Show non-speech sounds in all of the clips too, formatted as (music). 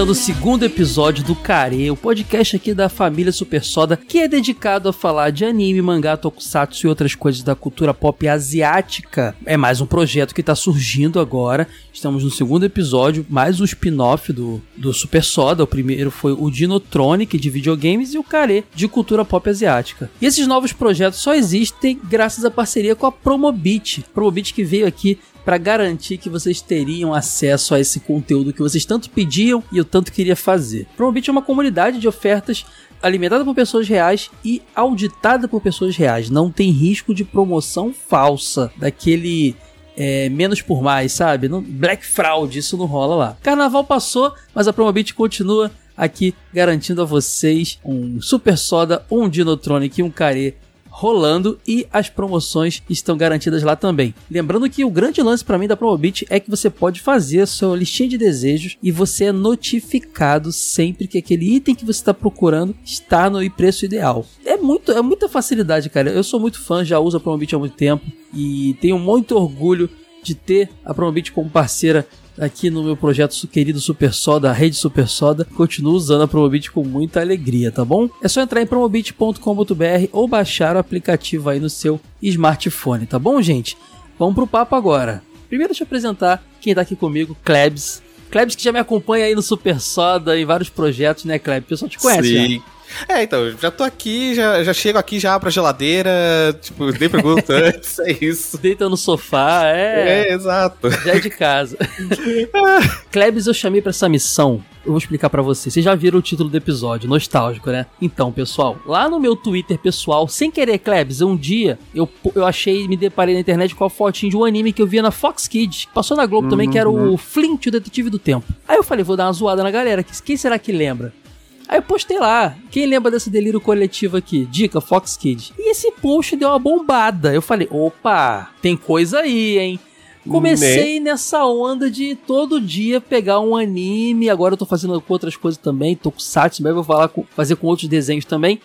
Começando o segundo episódio do Care, o podcast aqui da família Super Soda, que é dedicado a falar de anime, mangá, tokusatsu e outras coisas da cultura pop asiática. É mais um projeto que tá surgindo agora. Estamos no segundo episódio, mais um spin-off do, do Super Soda. O primeiro foi o Dinotronic de videogames e o Care de cultura pop asiática. E esses novos projetos só existem graças à parceria com a Promobit. Promobit que veio aqui para garantir que vocês teriam acesso a esse conteúdo que vocês tanto pediam e eu tanto queria fazer. Promobit é uma comunidade de ofertas alimentada por pessoas reais e auditada por pessoas reais. Não tem risco de promoção falsa daquele é, menos por mais, sabe? Black Fraud, isso não rola lá. Carnaval passou, mas a Promobit continua aqui garantindo a vocês um Super Soda, um Dinotronic e um Care rolando e as promoções estão garantidas lá também. Lembrando que o grande lance para mim da Promobit é que você pode fazer a sua listinha de desejos e você é notificado sempre que aquele item que você está procurando está no preço ideal. É muito, é muita facilidade, cara. Eu sou muito fã, já uso a Promobit há muito tempo e tenho muito orgulho de ter a Promobit como parceira aqui no meu projeto querido Super Soda, a rede Super Soda. Continuo usando a Promobit com muita alegria, tá bom? É só entrar em promobit.com.br ou baixar o aplicativo aí no seu smartphone, tá bom, gente? Vamos pro papo agora. Primeiro deixa eu apresentar quem tá aqui comigo, Klebs. Klebs que já me acompanha aí no Super Soda em vários projetos, né, Klebs? O pessoal te conhece, né? É, então, já tô aqui, já, já chego aqui já pra geladeira, tipo, nem pergunto (laughs) antes, é isso. Deita no sofá, é. É, exato. Já é de casa. (laughs) Klebs, eu chamei pra essa missão. Eu vou explicar pra vocês. Vocês já viram o título do episódio, nostálgico, né? Então, pessoal, lá no meu Twitter pessoal, sem querer, Klebs, um dia eu, eu achei, me deparei na internet com a fotinho de um anime que eu via na Fox Kids. Passou na Globo também, que era o Flint, o Detetive do Tempo. Aí eu falei, vou dar uma zoada na galera. Quem será que lembra? Aí eu postei lá. Quem lembra desse delírio coletivo aqui? Dica, Fox Kids. E esse post deu uma bombada. Eu falei, opa, tem coisa aí, hein? Comecei nessa onda de todo dia pegar um anime. Agora eu tô fazendo com outras coisas também. Tô com Satsu, mas vou falar com- fazer com outros desenhos também.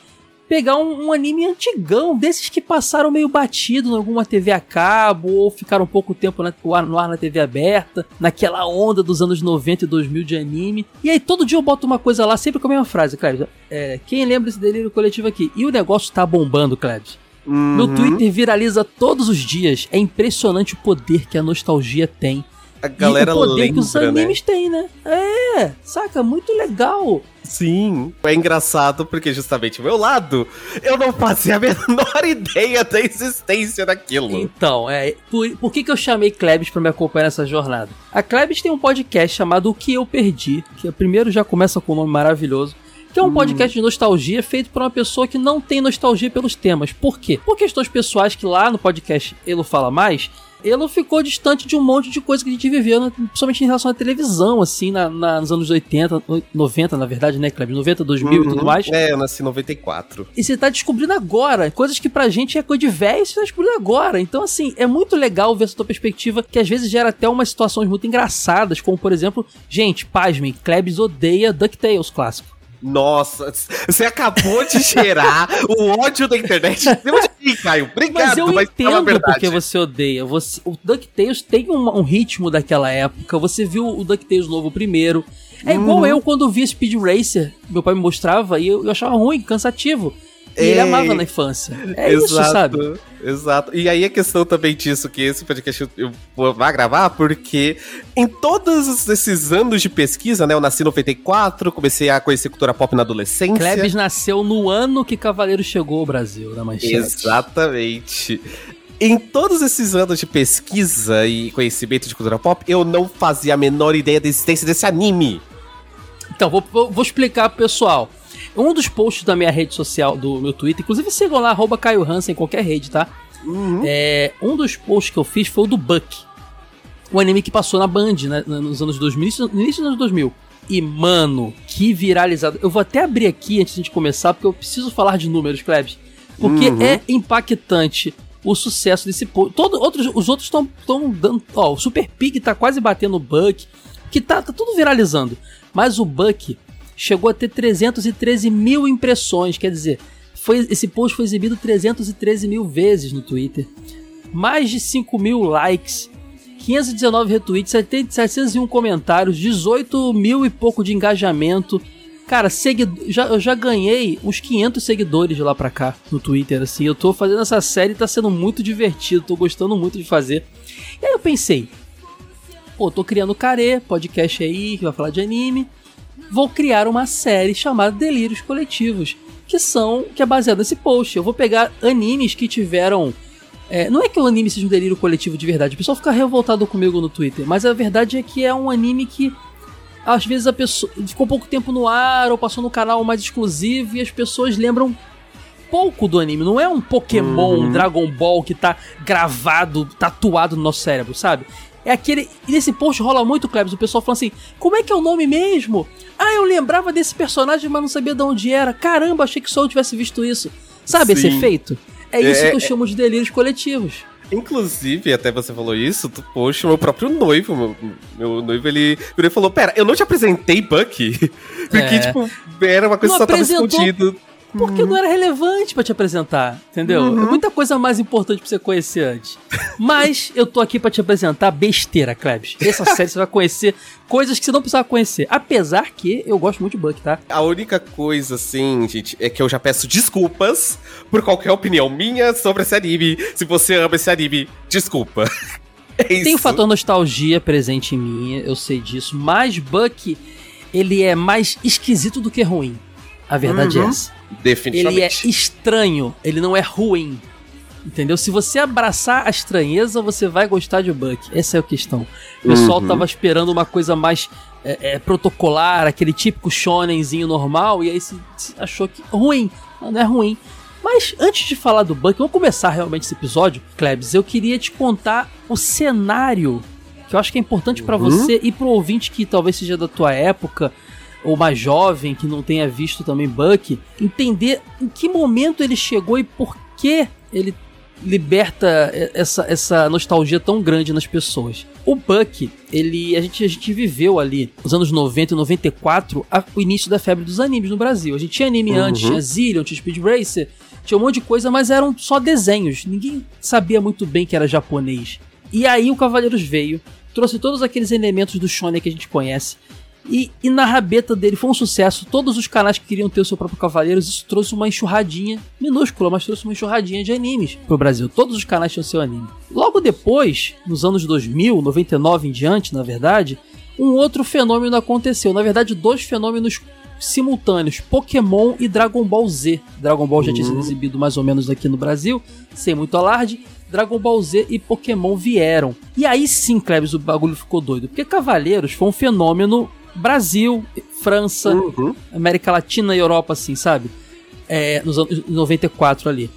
Pegar um, um anime antigão, desses que passaram meio batido em alguma TV a cabo, ou ficaram pouco tempo na- no ar- no ar na TV aberta, naquela onda dos anos 90 e 2000 de anime. E aí todo dia eu boto uma coisa lá, sempre com a mesma frase, Cleves. É, quem lembra desse delírio coletivo aqui? E o negócio tá bombando, Cleves. No Uhum. Twitter viraliza todos os dias. É impressionante o poder que a nostalgia tem. A galera e o poder lembra, que os né? animes têm, né? É, saca? Muito legal. Sim. É engraçado porque justamente meu lado, eu não fazia a menor (laughs) ideia da existência daquilo. Então, é, por, por que, que eu chamei Klebs pra me acompanhar nessa jornada? A Klebs tem um podcast chamado O Que Eu Perdi, que primeiro já começa com um nome maravilhoso. Que é um podcast de nostalgia feito por uma pessoa que não tem nostalgia pelos temas. Por quê? Por questões pessoais que lá no podcast Elo Fala Mais, Elo ficou distante de um monte de coisa que a gente viveu, né, principalmente em relação à televisão, assim, na, na- nos anos 80, 90, na verdade, né, Kleber? 90, 2000 e tudo Uhum. mais. É, eu nasci em 94. E você tá descobrindo agora. Coisas que pra gente é coisa de velho, você tá descobrindo agora. Então, assim, é muito legal ver essa tua perspectiva, que às vezes gera até umas situações muito engraçadas, como, por exemplo, gente, pasmem, Klebs odeia DuckTales clássico. Nossa, você acabou de gerar o ódio da internet. mim, Caio. Obrigado, Mas eu a entendo porque você odeia. Você, o DuckTales tem um, um ritmo daquela época. Você viu o DuckTales novo primeiro. É igual Uhum. eu quando via Speed Racer, meu pai me mostrava e eu, eu achava ruim, cansativo. E ele É. amava na infância. É isso, sabe? Exato. E aí a questão também disso, que esse podcast eu- vou vai gravar, porque em todos esses anos de pesquisa, né? Eu nasci em 94, comecei a conhecer cultura pop na adolescência. Klebs nasceu no ano que Cavaleiro chegou ao Brasil, na manchete. Exatamente. Em todos esses anos de pesquisa e conhecimento de cultura pop, eu não fazia a menor ideia da existência desse anime. Então, vou, vou- vou explicar pro pessoal. Um dos posts da minha rede social, do meu Twitter, inclusive sigam lá, arroba Caio Hansen em qualquer rede, tá? É, um dos posts que eu fiz foi o do Buck. O anime que passou na Band, né, nos anos 2000, início- no início dos anos 2000. E, mano, que viralizado. Eu vou até abrir aqui antes de a gente começar, porque eu preciso falar de números, Klebs. Porque Uhum. é impactante o sucesso desse post. Todo, outros, os outros estão dando. Ó, o Super Pig tá quase batendo o Buck. Que tá, tá tudo viralizando. Mas o Buck chegou a ter 313 mil impressões. Quer dizer, foi, esse post foi exibido 313 mil vezes no Twitter. Mais de 5 mil likes. 519 retweets, 70 701 comentários, 18 mil e pouco de engajamento. Cara, segui já, eu já ganhei uns 500 seguidores de lá pra cá no Twitter, assim. Eu tô fazendo essa série tá sendo muito divertido, tô gostando muito de fazer. E aí eu pensei, pô, tô criando o Care, podcast aí que vai falar de anime. Vou criar uma série chamada Delírios Coletivos, que são que é baseada nesse post. Eu vou pegar animes que tiveram é, não é que o anime seja um delírio coletivo de verdade, o pessoal fica revoltado comigo no Twitter, mas a verdade é que é um anime que às vezes a pessoa ficou pouco tempo no ar ou passou no canal mais exclusivo e as pessoas lembram pouco do anime. Não é um Pokémon, um Dragon Ball que tá gravado, tatuado no nosso cérebro, sabe? É aquele. E nesse post rola muito, Klebs, o pessoal falando assim: como é que é o nome mesmo? Ah, eu lembrava desse personagem, mas não sabia de onde era. Caramba, achei que só eu tivesse visto isso. Sabe esse Sim. efeito? É isso É- que eu chamo de delírios coletivos. Inclusive, até você falou isso, tu, poxa, meu próprio noivo, meu, meu noivo, ele, ele falou, pera, eu não te apresentei Bucky? (laughs) Porque, É. tipo, era uma coisa Não que só tava apresentou escondido. Porque não era relevante pra te apresentar, entendeu? É muita coisa mais importante pra você conhecer antes. Mas eu tô aqui pra te apresentar besteira, Klebs. Essa (laughs) série você vai conhecer coisas que você não precisava conhecer. Apesar que eu gosto muito de Buck, tá? A única coisa, assim, gente, é que eu já peço desculpas por qualquer opinião minha sobre esse anime. Se você ama esse anime, desculpa. (laughs) É. Tem o fator nostalgia presente em mim, eu sei disso. Mas Buck, ele é mais esquisito do que ruim. A verdade é Uhum. Essa. Ele é Definitivamente. estranho, ele não é ruim. Entendeu? Se você abraçar a estranheza, você vai gostar de Buck. Essa é a questão. O pessoal Uhum. tava esperando uma coisa mais é, é, protocolar, aquele típico shonenzinho normal, e aí se, se achou que ruim. Não, não é ruim. Mas antes de falar do Buck, vamos começar realmente esse episódio, Klebs. Eu queria te contar o cenário que eu acho que é importante pra Uhum. você e pro ouvinte que talvez seja da tua época ou mais jovem que não tenha visto também Buck, entender em que momento ele chegou e por que ele liberta essa, essa nostalgia tão grande nas pessoas. O Buck, ele a gente, a gente viveu ali nos anos 90 e 94 a- o início da febre dos animes no Brasil. A gente tinha anime antes, tinha Zillion, tinha Speed Racer, tinha um monte de coisa, mas eram só desenhos. Ninguém sabia muito bem que era japonês. E aí o Cavaleiros veio, trouxe todos aqueles elementos do shonen que a gente conhece. E, e na rabeta dele foi um sucesso. Todos os canais que queriam ter o seu próprio Cavaleiros, isso trouxe uma enxurradinha, minúscula, mas trouxe uma enxurradinha de animes pro Brasil. Todos os canais tinham seu anime. Logo depois, nos anos 2000, 99 em diante, na verdade, um outro fenômeno aconteceu. Na verdade, dois fenômenos simultâneos: Pokémon e Dragon Ball Z. Dragon Ball já tinha sido exibido mais ou menos aqui no Brasil, sem muito alarde. Dragon Ball Z e Pokémon vieram. E aí sim, Klebs, o bagulho ficou doido. Porque Cavaleiros foi um fenômeno Brasil, França, Uhum. América Latina e Europa, assim, sabe? É, nos anos 94 ali.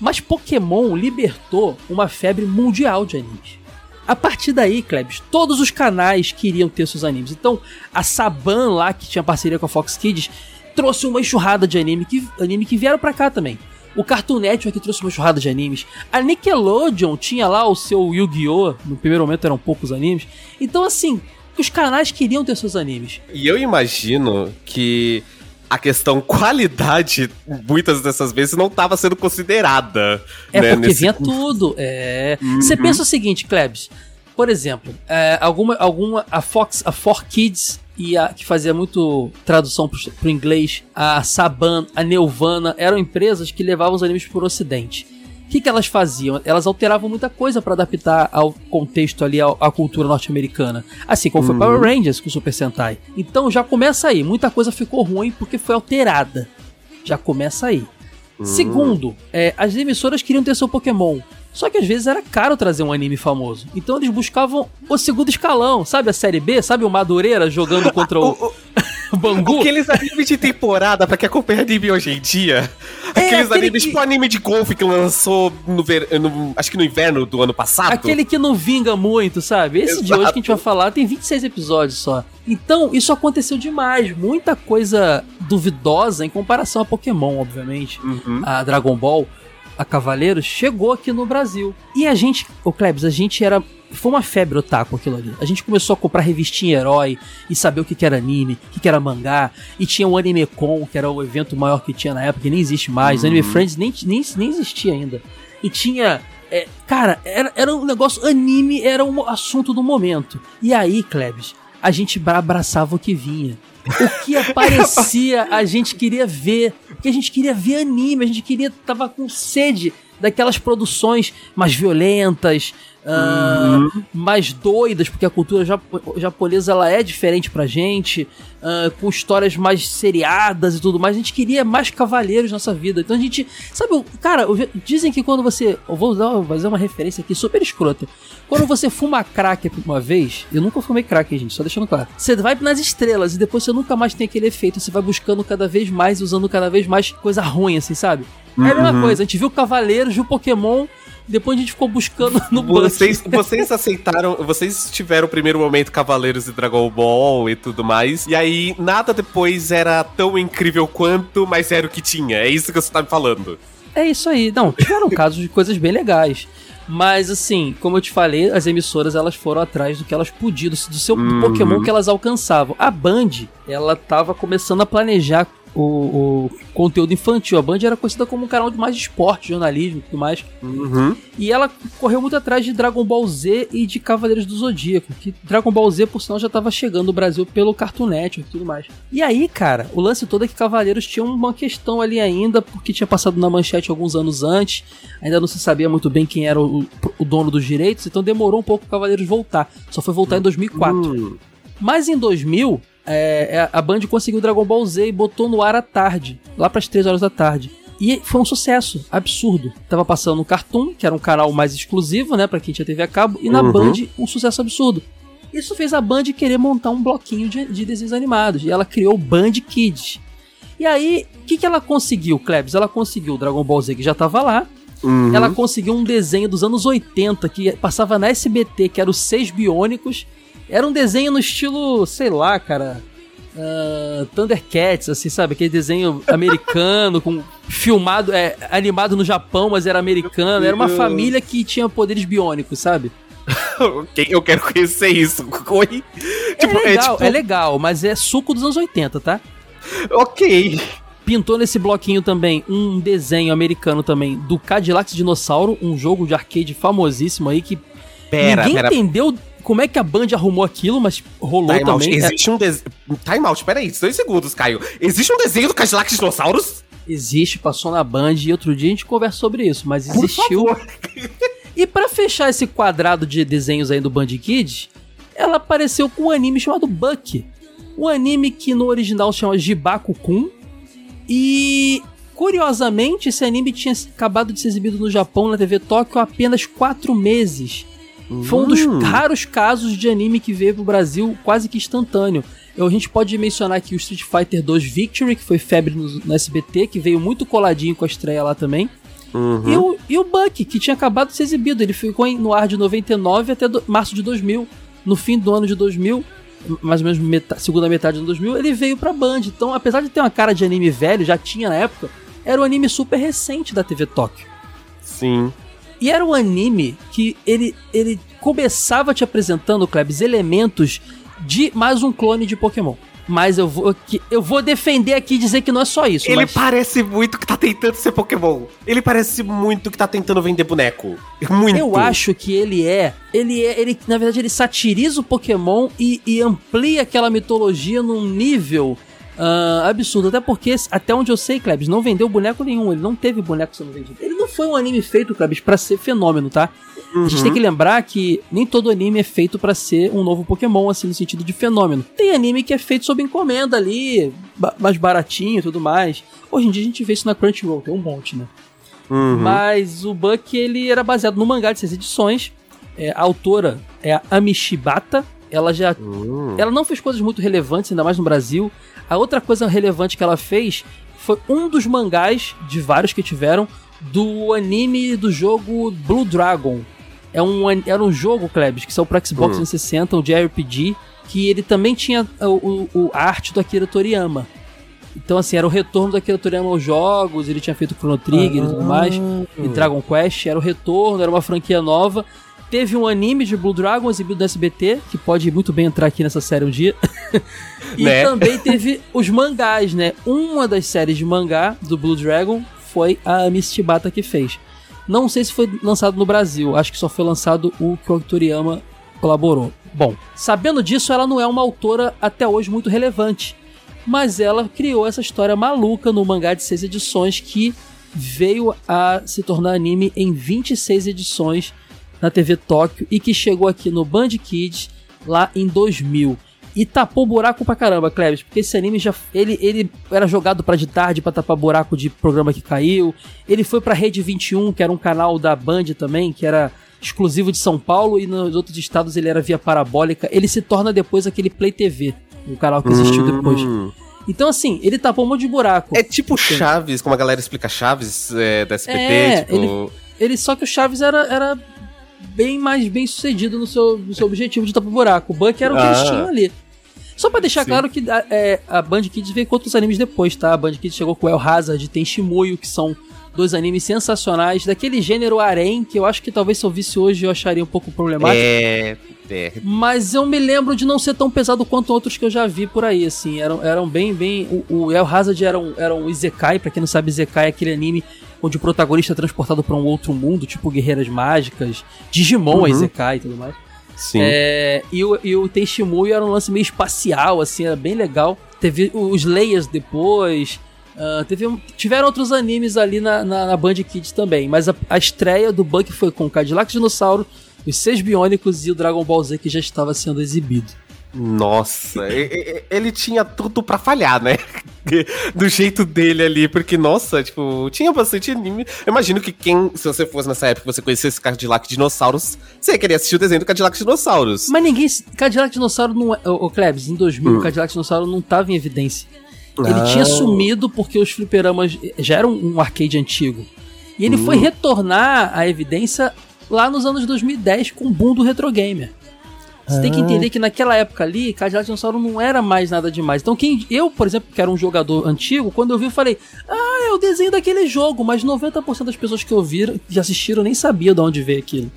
Mas Pokémon libertou uma febre mundial de animes. A partir daí, Klebs, todos os canais queriam ter seus animes. Então, a Saban lá, que tinha parceria com a Fox Kids, trouxe uma enxurrada de anime que, anime que vieram pra cá também. O Cartoon Network trouxe uma enxurrada de animes. A Nickelodeon tinha lá o seu Yu-Gi-Oh! No primeiro momento eram poucos animes. Então, assim, os canais queriam ter seus animes. E eu imagino que a questão qualidade, muitas dessas vezes, não estava sendo considerada. É né, porque nesse- vinha tudo. É. Você pensa o seguinte, Klebs. Por exemplo, é, alguma, alguma. A Fox, a 4Kids e a que fazia muito tradução pro, pro inglês, a Saban, a Nelvana, eram empresas que levavam os animes pro ocidente. O que, que elas faziam? Elas alteravam muita coisa para adaptar ao contexto ali, ao- à cultura norte-americana. Assim como foi Power Rangers com o Super Sentai. Então já começa aí. Muita coisa ficou ruim porque foi alterada. Já começa aí. Segundo, é, as emissoras queriam ter seu Pokémon. Só que às vezes era caro trazer um anime famoso. Então eles buscavam o segundo escalão, sabe a série B? Sabe o Madureira jogando contra o, (laughs) O- o (laughs) Bangu? Aqueles animes de temporada, pra quem acompanha anime hoje em dia. É, aqueles aquele animes, que- tipo o anime de golfe que lançou no, ver... no- acho que no inverno do ano passado. Aquele que não vinga muito, sabe? Esse de Exato. hoje que a gente vai falar tem 26 episódios só. Então, isso aconteceu demais. Muita coisa duvidosa em comparação a Pokémon, obviamente. Uhum. A Dragon Ball, a Cavaleiros, chegou aqui no Brasil. E a gente, o Klebs, a gente era. Foi uma febre otaku aquilo ali. A gente começou a comprar revistinha herói e saber o que, que era anime, o que, que era mangá. E tinha o Anime Con, que era o evento maior que tinha na época, que nem existe mais. Anime Friends nem, nem, nem existia ainda. E tinha. é, cara, era, era um negócio. Anime era um assunto do momento. E aí, Klebs, a gente bra- abraçava o que vinha. O que (laughs) aparecia, a gente queria ver. Porque a gente queria ver anime, a gente queria. Tava com sede daquelas produções mais violentas, ah, mais doidas, porque a cultura japo- japonesa ela é diferente pra gente, ah, com histórias mais seriadas e tudo mais. A gente queria mais cavaleiros nessa vida. Então a gente. Sabe, cara, dizem que quando você. Eu vou vou fazer uma referência aqui super escrota. Quando você fuma crack uma vez, eu nunca fumei crack, gente, só deixando claro. Você vai nas estrelas e depois você nunca mais tem aquele efeito. Você vai buscando cada vez mais, usando cada vez mais coisa ruim, assim, sabe? É a mesma coisa. A gente viu Cavaleiros, viu Pokémon, depois a gente ficou buscando no. Vocês, vocês aceitaram, vocês tiveram o primeiro momento Cavaleiros e Dragon Ball e tudo mais, e aí nada depois era tão incrível quanto, mas era o que tinha. É isso que você tá me falando. É isso aí. Não, tiveram casos de coisas bem legais. Mas assim, como eu te falei, as emissoras elas foram atrás do que elas podiam, do seu do Uhum. Pokémon que elas alcançavam. A Band, ela tava começando a planejar o, o conteúdo infantil. A Band era conhecida como um canal de mais de esporte, jornalismo e tudo mais. Uhum. E ela correu muito atrás de Dragon Ball Z e de Cavaleiros do Zodíaco. Que Dragon Ball Z, por sinal, já tava chegando no Brasil pelo Cartoon Network e tudo mais. E aí, cara, o lance todo é que Cavaleiros tinha uma questão ali ainda, porque tinha passado na manchete alguns anos antes. Ainda não se sabia muito bem quem era o, o dono dos direitos, então demorou um pouco o Cavaleiros voltar. Só foi voltar em 2004. Hum. Mas em 2000, é, a Band conseguiu Dragon Ball Z e botou no ar à tarde, lá pras 3 horas da tarde. E foi um sucesso, absurdo. Tava passando no Cartoon, que era um canal mais exclusivo, né, pra quem tinha TV a cabo, e na Uhum. Band um sucesso absurdo. Isso fez a Band querer montar um bloquinho de, de desenhos animados, e ela criou o Band Kids. E aí, o que, que ela conseguiu, Klebs? Ela conseguiu o Dragon Ball Z, que já tava lá, Uhum. ela conseguiu um desenho dos anos 80 que passava na SBT, que era os Seis Biônicos. Era um desenho no estilo, sei lá, cara. ah, Thundercats, assim, sabe? Aquele desenho (laughs) americano, com filmado, é, animado no Japão, mas era americano. Era uma família que tinha poderes biônicos, sabe? (laughs) Eu quero conhecer isso. (laughs) Oi? é legal, tipo, é legal, mas é suco dos anos 80, tá? Ok. Pintou nesse bloquinho também um desenho americano também do Cadillac Dinossauro, um jogo de arcade famosíssimo aí que Pera, Ninguém pera. entendeu como é que a Band arrumou aquilo, mas rolou Time out. também. É, Existe um desenho. Time out, peraí, dois segundos, Caio. Existe um desenho do Cadillac Dinossauros? existe, passou na Band e outro dia a gente conversa sobre isso, mas existiu. E pra fechar esse quadrado de desenhos aí do Band Kids, ela apareceu com um anime chamado Buck. Um anime que no original se chama Jibaku-kun. E curiosamente, esse anime tinha acabado de ser exibido no Japão na TV Tóquio há apenas quatro meses. Foi um dos Hum. raros casos de anime que veio pro Brasil quase que instantâneo. A gente pode mencionar aqui o Street Fighter 2 Victory, que foi febre no, no SBT, que veio muito coladinho com a estreia lá também. Uhum. E, o, e o Buck, que tinha acabado de ser exibido. Ele ficou no ar de 99 até do- março de 2000. No fim do ano de 2000, mais ou menos meta- segunda metade do 2000, ele veio pra Band. Então, apesar de ter uma cara de anime velho, já tinha na época, era um anime super recente da TV Tóquio. Sim. E era um anime que ele, ele começava te apresentando, Klebs, elementos de mais um clone de Pokémon. Mas eu vou, eu vou defender aqui e dizer que não é só isso. Ele mas- parece muito que tá tentando ser Pokémon. Ele parece muito que tá tentando vender boneco. Muito. Eu acho que ele é. Ele é. Ele, na verdade, ele satiriza o Pokémon e, e amplia aquela mitologia num nível ah, absurdo. Até porque, até onde eu sei, Klebs, não vendeu boneco nenhum. Ele não teve boneco sendo vendido. Ele não foi um anime feito, Klebs, pra ser fenômeno, tá? A gente tem que lembrar que nem todo anime é feito pra ser um novo Pokémon, assim, no sentido de fenômeno. Tem anime que é feito sob encomenda ali, ba- mais baratinho e tudo mais. Hoje em dia a gente vê isso na Crunchyroll, tem um monte, né? Uhum. Mas o Buck, ele era baseado no mangá de seis edições. É, a autora é a Amishibata. Ela já. Hum. Ela não fez coisas muito relevantes, ainda mais no Brasil. A outra coisa relevante que ela fez foi um dos mangás, de vários que tiveram, do anime do jogo Blue Dragon. É um, era um jogo, Klebs, que saiu pro Xbox Hum. 360, um JRPG, que ele também tinha o, o- o- arte do Akira Toriyama. Então, assim, era o retorno do Akira Toriyama aos jogos, ele tinha feito Chrono Trigger e tudo mais e Dragon Quest, era o retorno, era uma franquia nova. Teve um anime de Blue Dragon exibido no SBT, que pode muito bem entrar aqui nessa série um dia. (laughs) e Né? também teve os mangás, né? Uma das séries de mangá do Blue Dragon foi a Miss Chibata que fez. Não sei se foi lançado no Brasil, acho que só foi lançado o que o Toriyama colaborou. Bom, sabendo disso, ela não é uma autora até hoje muito relevante, mas ela criou essa história maluca no mangá de seis edições que veio a se tornar anime em 26 edições na TV Tóquio e que chegou aqui no Band Kids lá em 2000. E tapou buraco pra caramba, Cleves, porque esse anime já ele, ele era jogado pra de tarde pra tapar buraco de programa que caiu. Ele foi pra Rede 21, que era um canal da Band também, que era exclusivo de São Paulo e nos outros estados ele era via parabólica. Ele se torna depois aquele Play TV, o canal que existiu depois. Hum. Então assim, ele tapou um monte de buraco. É tipo Chaves, como a galera explica Chaves é, da SBT, É, tipo... ele- Ele só que o Chaves era, era bem mais bem sucedido no seu, no seu objetivo de tapar buraco. O Buck era o que eles Ah. tinham ali. Só pra deixar Sim. claro que a, é, a Band Kids veio com outros animes depois, tá? A Band Kids chegou com El Hazard tem Shimuyo, que são dois animes sensacionais, daquele gênero harem, que eu acho que talvez se eu visse hoje eu acharia um pouco problemático. É, é. Mas eu me lembro de não ser tão pesado quanto outros que eu já vi por aí, assim. Eram, eram bem, bem. O, o El Hazard era um, era um Izekai, pra quem não sabe, Izekai é aquele anime onde o protagonista é transportado pra um outro mundo, tipo Guerreiras Mágicas, Digimon Uhum. Izekai e tudo mais. Sim. É, e o, e o Tenshimuyo era um lance meio espacial, assim, era bem legal. Teve os Layers depois. ah, teve, tiveram outros animes ali na, na, na Band Kids também. Mas a, a estreia do Buck foi com o Cadillac Dinossauro, os Seis Biônicos e o Dragon Ball Z que já estava sendo exibido. Nossa, ele tinha tudo pra falhar, né? (laughs) Do jeito dele ali, porque, nossa, tipo, tinha bastante anime. Eu imagino que quem, se você fosse nessa época, você conhecesse Cadillac Dinossauros, você ia querer assistir o desenho do Cadillac Dinossauros. Mas ninguém. Cadillac Dinossauro não é. Ô, ô, Klebs, em 2000, Hum. o Cadillac Dinossauro não estava em evidência. Ele Ah. tinha sumido porque os fliperamas já eram um arcade antigo. E ele Hum. foi retornar à evidência lá nos anos 2010 com o boom do retro gamer. Você tem que Ah. entender que naquela época ali, Cadillac Dinossauro não era mais nada demais. Então, quem eu, por exemplo, que era um jogador antigo, quando eu vi, eu falei: Ah, é o desenho daquele jogo. Mas 90% das pessoas que ouviram, que assistiram, nem sabia de onde veio aquilo.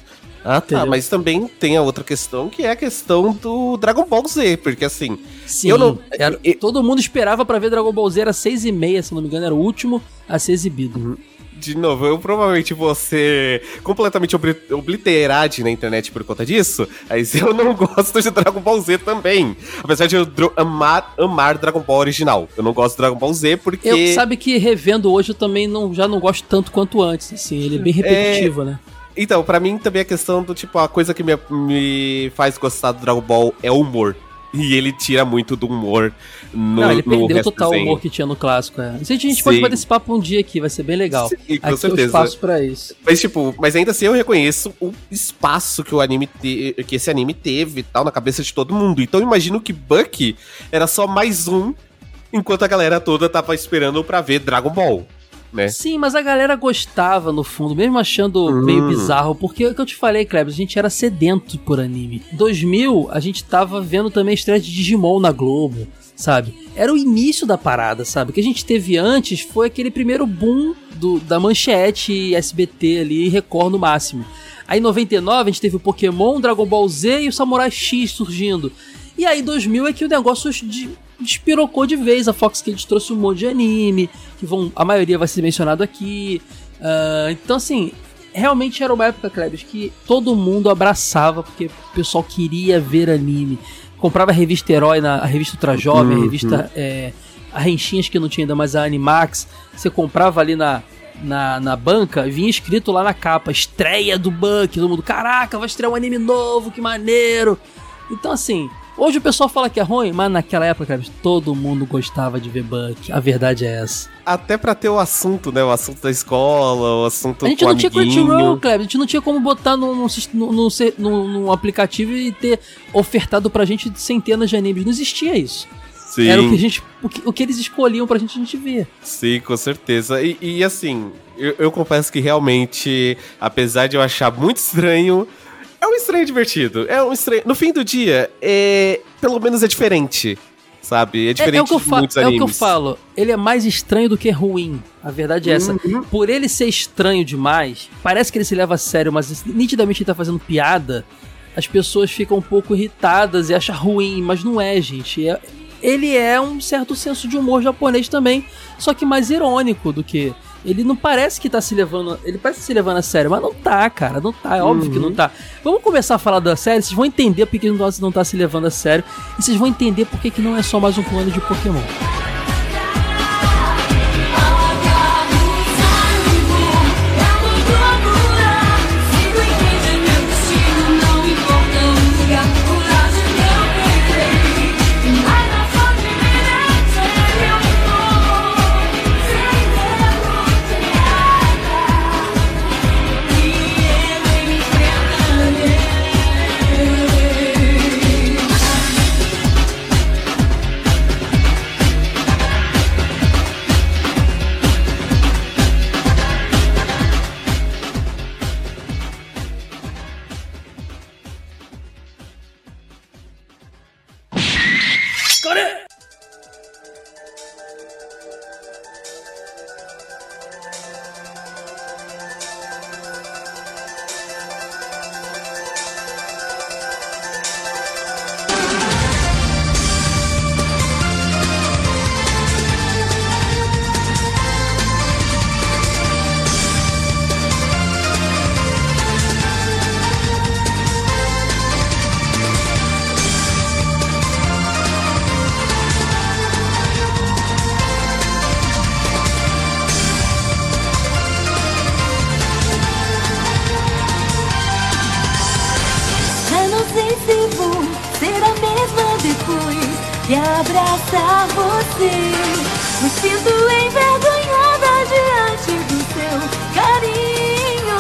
Ah, tá. Entendeu? Mas também tem a outra questão, que é a questão do Dragon Ball Z, porque assim. Sim, Eu não- era- eu- todo mundo esperava pra ver Dragon Ball Z, era 6 e meia, se não me engano, era o último a ser exibido. De novo, eu provavelmente vou ser completamente obli- obliterado na internet por conta disso, mas eu não (laughs) gosto de Dragon Ball Z também. Apesar de eu amar, amar Dragon Ball original. Eu não gosto de Dragon Ball Z porque. Eu sabe que revendo hoje eu também não, já não gosto tanto quanto antes, assim, ele é bem repetitivo, né? Então, pra mim também a questão do tipo, a coisa que me, me faz gostar do Dragon Ball é o humor. E ele tira muito do humor no, não, ele perdeu total o humor que tinha no clássico, é. Se a gente pode Sim. bater esse papo um dia aqui, vai ser bem legal. Sim, com aqui é certeza. espaço pra isso. Mas, tipo, mas ainda assim eu reconheço o espaço que o anime te- que esse anime teve e tal na cabeça de todo mundo. Então eu imagino que Bucky era só mais um, enquanto a galera toda tava esperando pra ver Dragon Ball, né? Sim, mas a galera gostava, no fundo, mesmo achando Hum. meio bizarro, porque é o que eu te falei, Kleber, a gente era sedento por anime. 2000, a gente tava vendo também a estreia de Digimon na Globo, sabe? Era o início da parada, sabe? O que a gente teve antes foi aquele primeiro boom do, da manchete SBT ali, Record no máximo. Aí em 99 a gente teve o Pokémon, Dragon Ball Z e o Samurai X surgindo. E aí 2000 é que o negócio de- despirocou de vez. A Fox Kids trouxe um monte de anime, que vão, a maioria vai ser mencionado aqui. Ah, então, assim, realmente era uma época, Klebs, que todo mundo abraçava, porque o pessoal queria ver anime. Comprava a revista Herói, na, a revista Ultra Jovem, a revista é, a Renchinhas, que não tinha ainda mais a Animax. Você comprava ali na, na, na banca, vinha escrito lá na capa, estreia do Buck, todo mundo, caraca, vai estrear um anime novo, que maneiro. Então assim, hoje o pessoal fala que é ruim, mas naquela época, Klebs, todo mundo gostava de ver Buck, a verdade é essa. Até pra ter o assunto, né? O assunto da escola, o assunto A gente não tinha. Crunchyroll, Kleber. A gente não tinha como botar num, num, num- num aplicativo e ter ofertado pra gente centenas de animes. Não existia isso. Sim, Era o que, a gente, o, que, o que eles escolhiam pra gente, a gente ver. sim, com certeza. E, e, assim, eu, eu confesso que realmente, apesar de eu achar muito estranho, é um estranho divertido. É um estranho. No fim do dia, é. Pelo menos é diferente. Sabe? É É, diferente é o que eu de muitos é o animes. que eu falo. Ele é mais estranho do que ruim. A verdade é essa. Uhum. Por ele ser estranho demais, parece que ele se leva a sério, mas nitidamente ele tá fazendo piada. As pessoas ficam um pouco irritadas e acham ruim, mas não é, gente. É- ele é um certo senso de humor japonês também, só que mais irônico do que. Ele não parece que tá se levando. Ele parece se levando a sério, mas não tá, cara. Não tá, é óbvio que não tá. Vamos começar a falar da série, vocês vão entender porque ele não tá, não tá se levando a sério. E vocês vão entender porque que não é só mais um clone de Pokémon. Você. Me sinto envergonhada diante do seu carinho.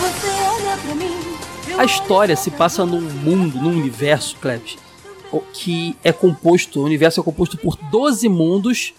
Você olha pra mim. A história se passa num mundo, num universo, Klebs, o- que é composto, o universo é composto por 12 mundos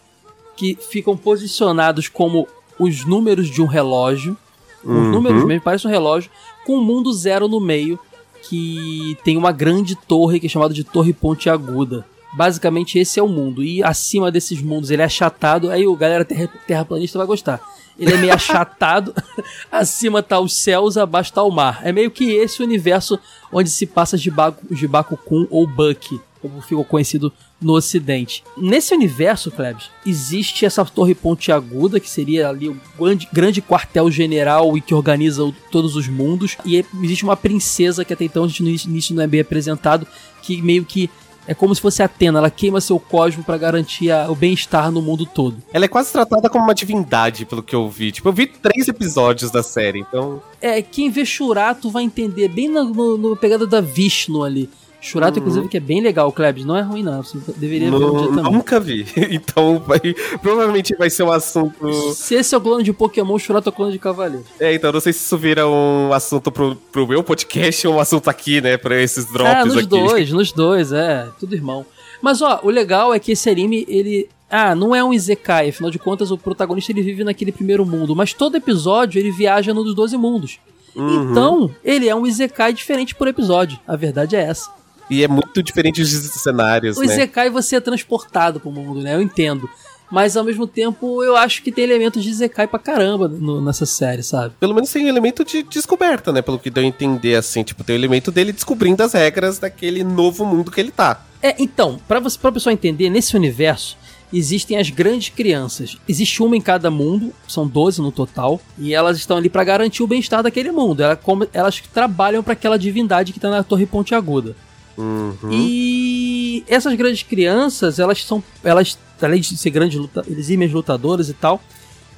que ficam posicionados como os números de um relógio. Os Uhum. números mesmo, parece um relógio, com um mundo zero no meio, que tem uma grande torre que é chamada de Torre Pontiaguda. Basicamente esse é o mundo. E acima desses mundos ele é achatado, aí o galera terra- terraplanista vai gostar. Ele é meio (laughs) achatado, (laughs) acima tá os céus, abaixo tá o mar. É meio que esse o universo onde se passa Jibaku, Jibakukun ou Bucky, como ficou conhecido no ocidente. Nesse universo, Klebs, existe essa torre pontiaguda, que seria ali o grande, grande quartel-general e que organiza o- todos os mundos. E existe uma princesa que até então a gente no início não é bem apresentado, que meio que é como se fosse Atena, ela queima seu cosmo pra garantir a- o bem-estar no mundo todo. Ela é quase tratada como uma divindade, pelo que eu vi. Tipo, eu vi três episódios da série, então. É, quem vê Shurato vai entender bem na no, no pegada da Vishnu ali. Shurato, inclusive, que é bem legal, Klebs. Não é ruim, não. Você deveria ver um dia também. nunca vi. (laughs) Então, vai, provavelmente vai ser um assunto. Se esse é o clone de Pokémon, Shurato é o clone de Cavaleiro. É, então, não sei se isso vira um assunto pro, pro meu podcast ou um assunto aqui, né? Pra esses drops É, nos aqui. dois, nos dois, é. Tudo irmão. Mas, ó, o legal é que esse anime, ele... Ah, não é um Izekai, afinal de contas o protagonista ele vive naquele primeiro mundo, mas todo episódio ele viaja no dos 12 mundos. Uhum. Então, ele é um Izekai diferente por episódio. A verdade é essa. E é muito diferente os cenários, O né? Izekai você é transportado pro mundo, né? Eu entendo. Mas ao mesmo tempo, eu acho que tem elementos de Izekai pra caramba no- nessa série, sabe? Pelo menos tem um elemento de descoberta, né? Pelo que deu a entender, assim. Tipo, tem o elemento dele descobrindo as regras daquele novo mundo que ele tá. É, então, pra você, pra pessoa entender, nesse universo existem as grandes crianças. Existe uma em cada mundo, são 12 no total, e elas estão ali pra garantir o bem-estar daquele mundo. Ela- como- elas trabalham pra aquela divindade que tá na Torre Pontiaguda. Uhum. E essas grandes crianças, elas são. Elas, além de ser grandes luta, exímias lutadoras e tal,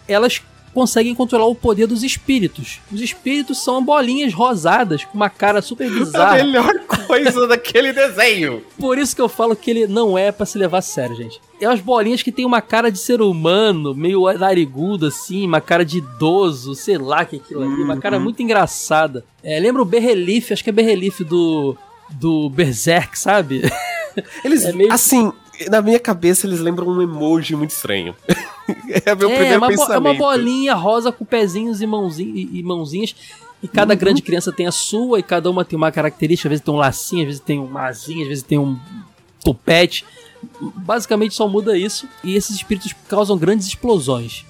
elas conseguem controlar o poder dos espíritos. Os espíritos são bolinhas rosadas com uma cara super (laughs) A bizarra. melhor coisa (laughs) daquele desenho. Por isso que eu falo que ele não é pra se levar a sério, gente. É umas bolinhas que tem uma cara de ser humano, meio narigudo assim, uma cara de idoso, sei lá que é aquilo ali, uma cara muito engraçada. É, lembra o Berrelife, acho que é Berrelife do do Berserk, sabe? (laughs) Eles, É meio- assim, na minha cabeça eles lembram um emoji muito estranho. (laughs) é meu é, primeiro uma, bo- é pensamento. uma bolinha rosa com pezinhos e, mãozinho, e, e mãozinhas. E Uhum. cada grande criança tem a sua, e cada uma tem uma característica. Às vezes tem um lacinho, às vezes tem uma asinha, às vezes tem um tupete. Basicamente só muda isso. E esses espíritos causam grandes explosões.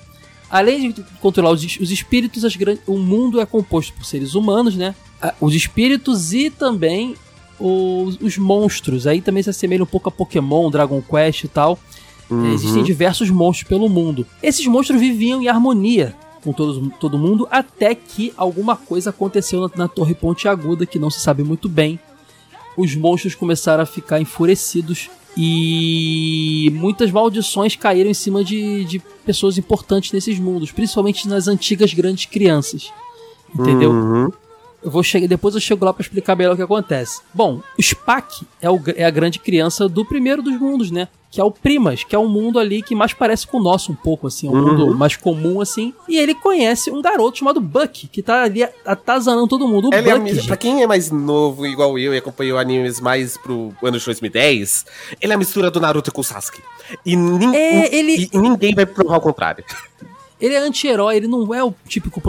Além de controlar os, es- os espíritos, as o mundo é composto por seres humanos, né? Os espíritos e também os, os monstros. Aí também se assemelha um pouco a Pokémon, Dragon Quest e tal. Uhum. Existem diversos monstros pelo mundo. Esses monstros viviam em harmonia com todos, todo mundo até que alguma coisa aconteceu na, na Torre Pontiaguda que não se sabe muito bem. Os monstros começaram a ficar enfurecidos e muitas maldições caíram em cima de, de pessoas importantes nesses mundos, principalmente nas antigas grandes crianças. Entendeu? Uhum. Eu vou chegar, depois eu chego lá pra explicar melhor o que acontece. Bom, o Spack é, o é a grande criança do primeiro dos mundos, né? Que é o Primas, que é um mundo ali que mais parece com o nosso um pouco, assim, é um Uhum. mundo mais comum, assim. E ele conhece um garoto chamado Buck, que tá ali atazanando todo mundo. O Ele é, Buck, a- gente, pra quem é mais novo, igual eu, e acompanhou animes mais pro ano de 2010, ele é a mistura do Naruto com o Sasuke. E, nin- É, ele- e- e ninguém vai provar o contrário. Ele é anti-herói, ele não é o típico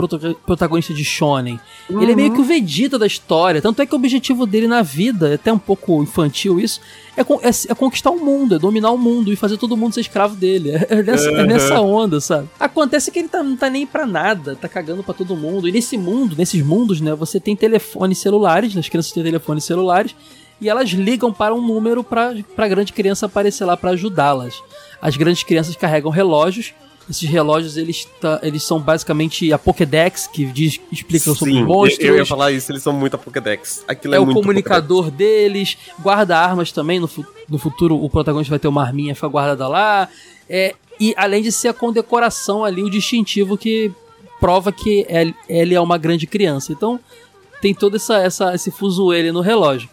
protagonista de shonen. Ele é meio que o Vegeta da história. Tanto é que o objetivo dele na vida, é até um pouco infantil isso, é, é- é conquistar o mundo, é dominar o mundo e fazer todo mundo ser escravo dele. (laughs) É, é nessa, é nessa onda, sabe? Acontece que ele tá- não tá nem pra nada, tá cagando pra todo mundo. E nesse mundo, nesses mundos, né, você tem telefones celulares, as crianças têm telefones celulares, e elas ligam para um número pra, pra grande criança aparecer lá pra ajudá-las. As grandes crianças carregam relógios. Esses relógios, eles, tá- eles são basicamente a Pokédex, que diz, explica sobre Sim, os monstros eu ia falar isso, eles são muito a Pokédex. Aquilo é, é, o comunicador deles, guarda armas também. No, no futuro, o protagonista vai ter uma arminha guardada lá. É, e além de ser a condecoração ali, o distintivo que prova que ele, ele é uma grande criança. Então, tem todo essa, essa, esse fuzuele no relógio.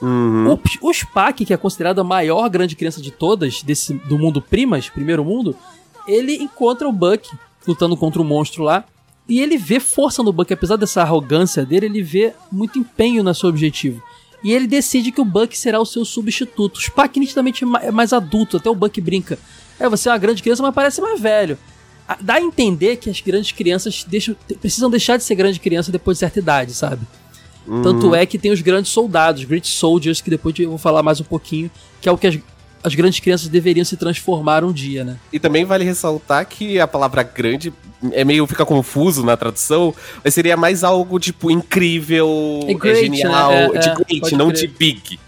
Uhum. O, o Spack, que é considerado a maior grande criança de todas, desse, do mundo Primas, primeiro mundo, ele encontra o Buck lutando contra o monstro lá. E ele vê força no Buck, apesar dessa arrogância dele, ele vê muito empenho no seu objetivo. E ele decide que o Buck será o seu substituto. O Spack nitidamente é ma- é mais adulto, até o Buck brinca. É, você é uma grande criança, mas parece mais velho. Dá a entender que as grandes crianças deixam- precisam deixar de ser grande criança depois de certa idade, sabe? Tanto é que tem os grandes soldados, Great Soldiers, que depois eu vou falar mais um pouquinho, que é o que as, as grandes crianças deveriam se transformar um dia, né? E também vale ressaltar que a palavra grande é meio fica confuso na tradução, mas seria mais algo tipo incrível, É é great, genial, né? É, de é, great, não crer. de big.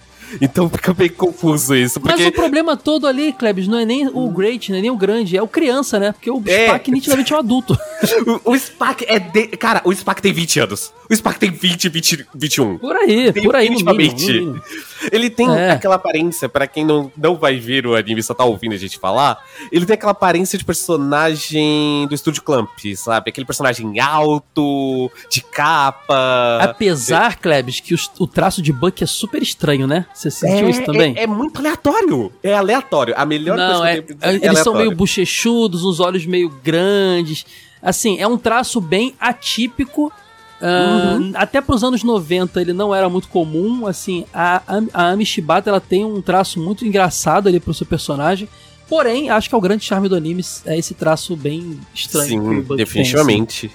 Então fica meio confuso isso, Mas porque o problema todo ali, Klebs, não é nem o Great, não é nem o grande, é o criança, né? Porque o É. Spack nitidamente é um adulto. (laughs) o, o Spack é de... Cara, o Spack tem 20 anos. O Spack tem 20, 20 21. Por aí, por aí, no mínimo, no Definitivamente. mínimo. Ele tem É. aquela aparência, pra quem não, não vai ver o anime, só tá ouvindo a gente falar, ele tem aquela aparência de personagem do Estúdio Clamp, sabe? Aquele personagem alto, de capa. Apesar, Klebs, que os- o traço de Buck é super estranho, né? Você sentiu isso também? É, é muito aleatório. É aleatório. A melhor Não, coisa é, que eu tenho pra dizer eles é são meio bochechudos, os olhos meio grandes. Assim, é um traço bem atípico. ah, Uhum. Até pros anos 90 ele não era muito comum. Assim, a, a Ami Shibata ela tem um traço muito engraçado ali pro seu personagem. Porém, acho que é o grande charme do anime é esse traço bem estranho. o Sim, tem, definitivamente. assim.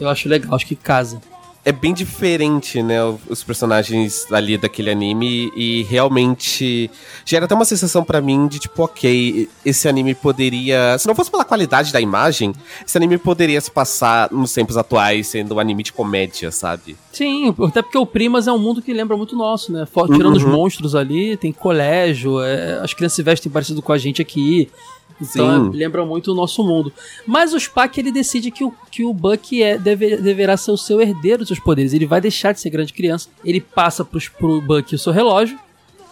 Eu acho legal, acho que casa. É bem diferente, né? Os personagens ali daquele anime e realmente gera até uma sensação pra mim de tipo, ok, esse anime poderia. Se não fosse pela qualidade da imagem, esse anime poderia se passar nos tempos atuais sendo um anime de comédia, sabe? Sim, até porque o Primas é um mundo que lembra muito nosso, né? Tirando os Uhum. monstros ali, tem colégio, é, as crianças se vestem parecido com a gente aqui. Então é, lembra muito o nosso mundo. Mas o Spock ele decide que o, que o Buck é, deve- deverá ser o seu herdeiro dos seus poderes. Ele vai deixar de ser grande criança. Ele passa pros, pro Buck o seu relógio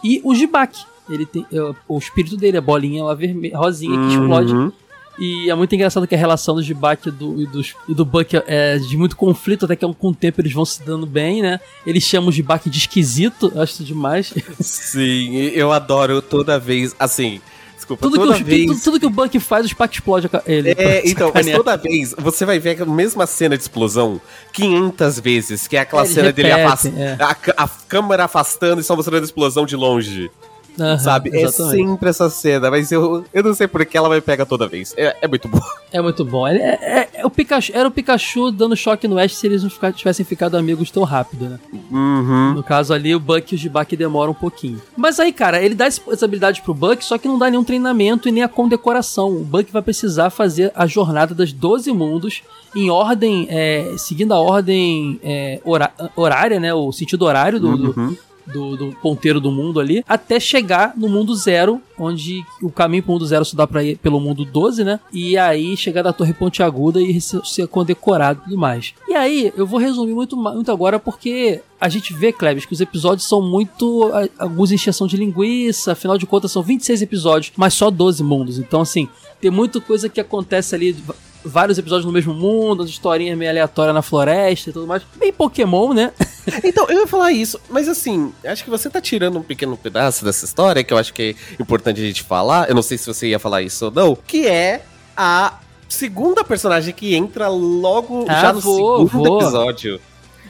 e o Jibak. Ele tem é, o espírito dele, a bolinha lá vermelha, rosinha que explode. Uhum. E é muito engraçado que a relação do Jibak e do, e dos- e do Buck é de muito conflito, até que com o tempo eles vão se dando bem, né? Ele chama o Jibak de esquisito, eu acho demais. Sim, eu adoro toda vez. Assim, desculpa, tudo, que o, vez. tudo, tudo que o Buck faz, o Spock explode ele. É, então, mas toda vez você vai ver a mesma cena de explosão 500 vezes, que é aquela É, cena dele repetem, afastando, é. a, a câmera afastando e só mostrando a explosão de longe, Aham, sabe? É exatamente. sempre essa cena, mas eu, eu não sei por que ela vai pegar toda vez. É, é muito bom. É muito bom. Ele é, é- é o Pikachu, era o Pikachu dando choque no Ash se eles não ficar- tivessem ficado amigos tão rápido, né? Uhum. No caso ali, o Buck e o Jibak demoram um pouquinho. Mas aí, cara, ele dá essa habilidade pro Buck, só que não dá nenhum treinamento e nem a condecoração. O Buck vai precisar fazer a jornada das 12 mundos em ordem, é, seguindo a ordem é, hora- horária, né? O sentido horário do- Uhum. do, do ponteiro do mundo ali, até chegar no mundo zero, onde o caminho pro mundo zero se dá pra ir pelo mundo 12, né? E aí chegar da Torre Pontiaguda e ser, ser condecorado e tudo mais. E aí, eu vou resumir muito, muito agora porque a gente vê, Klebs, que os episódios são muito. alguns encheção de linguiça, afinal de contas são 26 episódios, mas só 12 mundos. Então, assim, tem muita coisa que acontece ali. Vários episódios no mesmo mundo, as historinhas meio aleatórias na floresta e tudo mais. Bem Pokémon, né? (laughs) Então, eu ia falar isso, mas assim, acho que você tá tirando um pequeno pedaço dessa história, que eu acho que é importante a gente falar. Eu não sei se você ia falar isso ou não, que é a segunda personagem que entra logo Ah, já no vou, segundo vou. episódio.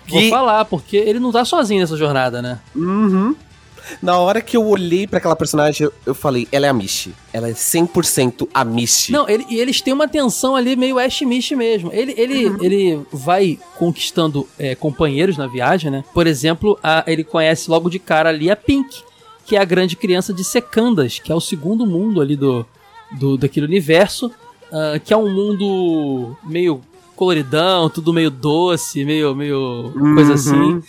Vou Que- falar, porque ele não tá sozinho nessa jornada, né? Uhum. Na hora que eu olhei pra aquela personagem, eu, eu falei, ela é a Mishi. Ela é 100% a Mishi. Não, ele, e eles têm uma tensão ali meio Ash Mish mesmo. Ele, ele, ele vai conquistando é, companheiros na viagem, né? Por exemplo, a- ele conhece logo de cara ali a Pink, que é a grande criança de Secandas, que é o segundo mundo ali do, do daquele universo, ah, que é um mundo meio coloridão, tudo meio doce, meio, meio coisa Uhum. assim.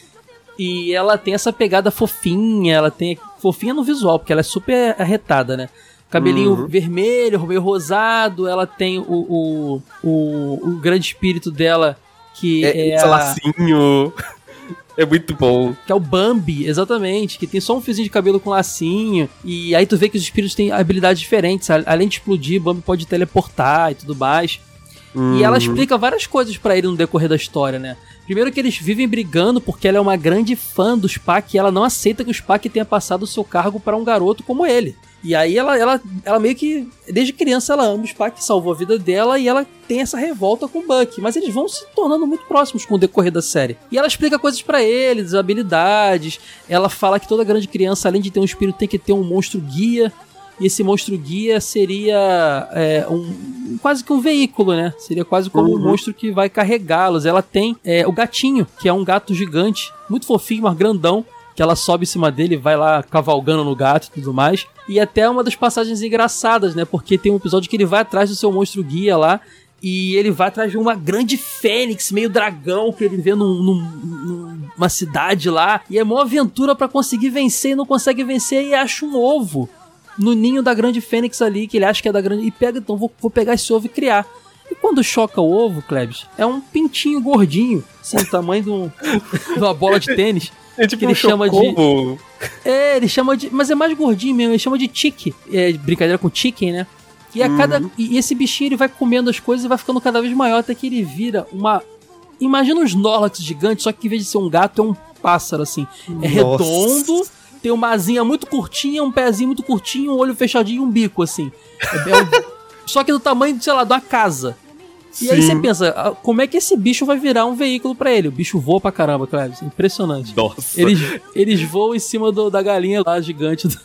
E ela tem essa pegada fofinha, ela tem fofinha no visual, porque ela é super arretada, né? Cabelinho Uhum. vermelho, meio rosado, ela tem o, o, o, o grande espírito dela, que é, é, lacinho. (laughs) É muito bom. que é o Bambi, exatamente, que tem só um fiozinho de cabelo com lacinho, e aí tu vê que os espíritos têm habilidades diferentes, além de explodir, Bambi pode teleportar e tudo mais. E ela Uhum. explica várias coisas pra ele no decorrer da história, né? Primeiro que eles vivem brigando porque ela é uma grande fã do Spock e ela não aceita que o Spock tenha passado o seu cargo pra um garoto como ele. E aí ela, ela, ela meio que, desde criança, ela ama o Spock, salvou a vida dela e ela tem essa revolta com o Buck. Mas eles vão se tornando muito próximos com o decorrer da série. E ela explica coisas pra eles, habilidades. Ela fala que toda grande criança, além de ter um espírito, tem que ter um monstro guia. E esse monstro guia seria é, um, um- quase que um veículo, né? Seria quase como um Uhum. monstro que vai carregá-los. Ela tem é, o gatinho, que é um gato gigante, muito fofinho, mas grandão, que ela sobe em cima dele e vai lá cavalgando no gato e tudo mais. E até uma das passagens engraçadas, né? Porque tem um episódio que ele vai atrás do seu monstro guia lá. E ele vai atrás de uma grande fênix, meio dragão, que ele vê num- num- numa cidade lá. E é uma aventura pra conseguir vencer e não consegue vencer e acha um ovo no ninho da grande fênix ali, que ele acha que é da grande. E pega, então vou, vou pegar esse ovo e criar. E quando choca o ovo, Klebs, é um pintinho gordinho, assim, o tamanho de, um- (laughs) de uma bola de tênis. É tipo que ele um chama de-. É, ele chama de. Mas é mais gordinho mesmo, ele chama de tique. É brincadeira com chicken, né? E a cada. E esse bichinho ele vai comendo as coisas e vai ficando cada vez maior até que ele vira uma. Imagina um Snorlax gigante, só que em vez de ser um gato, é um pássaro, assim. É Nossa. redondo, tem uma asinha muito curtinha, um pezinho muito curtinho, um olho fechadinho e um bico, assim. É- (laughs) só que do tamanho, sei lá, de uma casa. E aí Sim. você pensa, ah, como é que esse bicho vai virar um veículo pra ele? O bicho voa pra caramba, Cleves. Impressionante. Nossa. Eles, eles voam em cima do- da galinha lá gigante. do-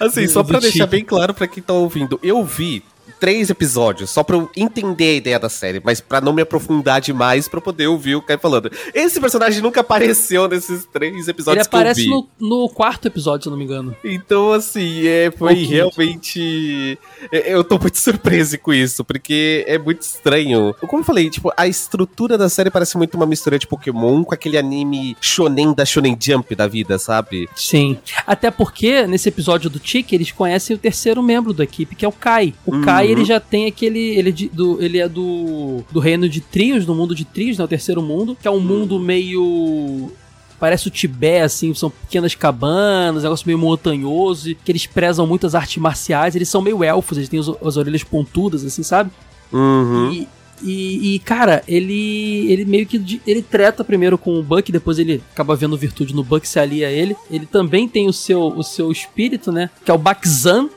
Assim, do- (laughs) só do pra deixar Chico. bem claro pra quem tá ouvindo, eu vi três episódios, só pra eu entender a ideia da série, mas pra não me aprofundar demais, pra eu poder ouvir o Kai falando. Esse personagem nunca apareceu nesses três Ele episódios que eu aparece vi. no, no quarto episódio, se eu não me engano. Então, assim, é, foi realmente. é, Eu tô muito (laughs) surpreso com isso, porque é muito estranho. Como eu falei, tipo, a estrutura da série parece muito uma mistura de Pokémon com aquele anime shonen da Shonen Jump da vida, sabe? Sim. Até porque, nesse episódio do Tiki, eles conhecem o terceiro membro da equipe, que é o Kai. O Uhum. Kai, ele já tem aquele. Ele, é de- do, ele é do, do reino de trios, do mundo de trios, né? O terceiro mundo, que é um mundo meio. Parece o Tibete, assim, são pequenas cabanas, negócio meio montanhoso, que eles prezam muitas artes marciais, eles são meio elfos, eles têm os- as orelhas pontudas, assim, sabe? Uhum. E, e, e, cara, ele ele meio que ele treta primeiro com o Buck, depois ele acaba vendo virtude no Buck, se alia a ele. Ele também tem o seu o seu espírito, né? Que é o Bakzan,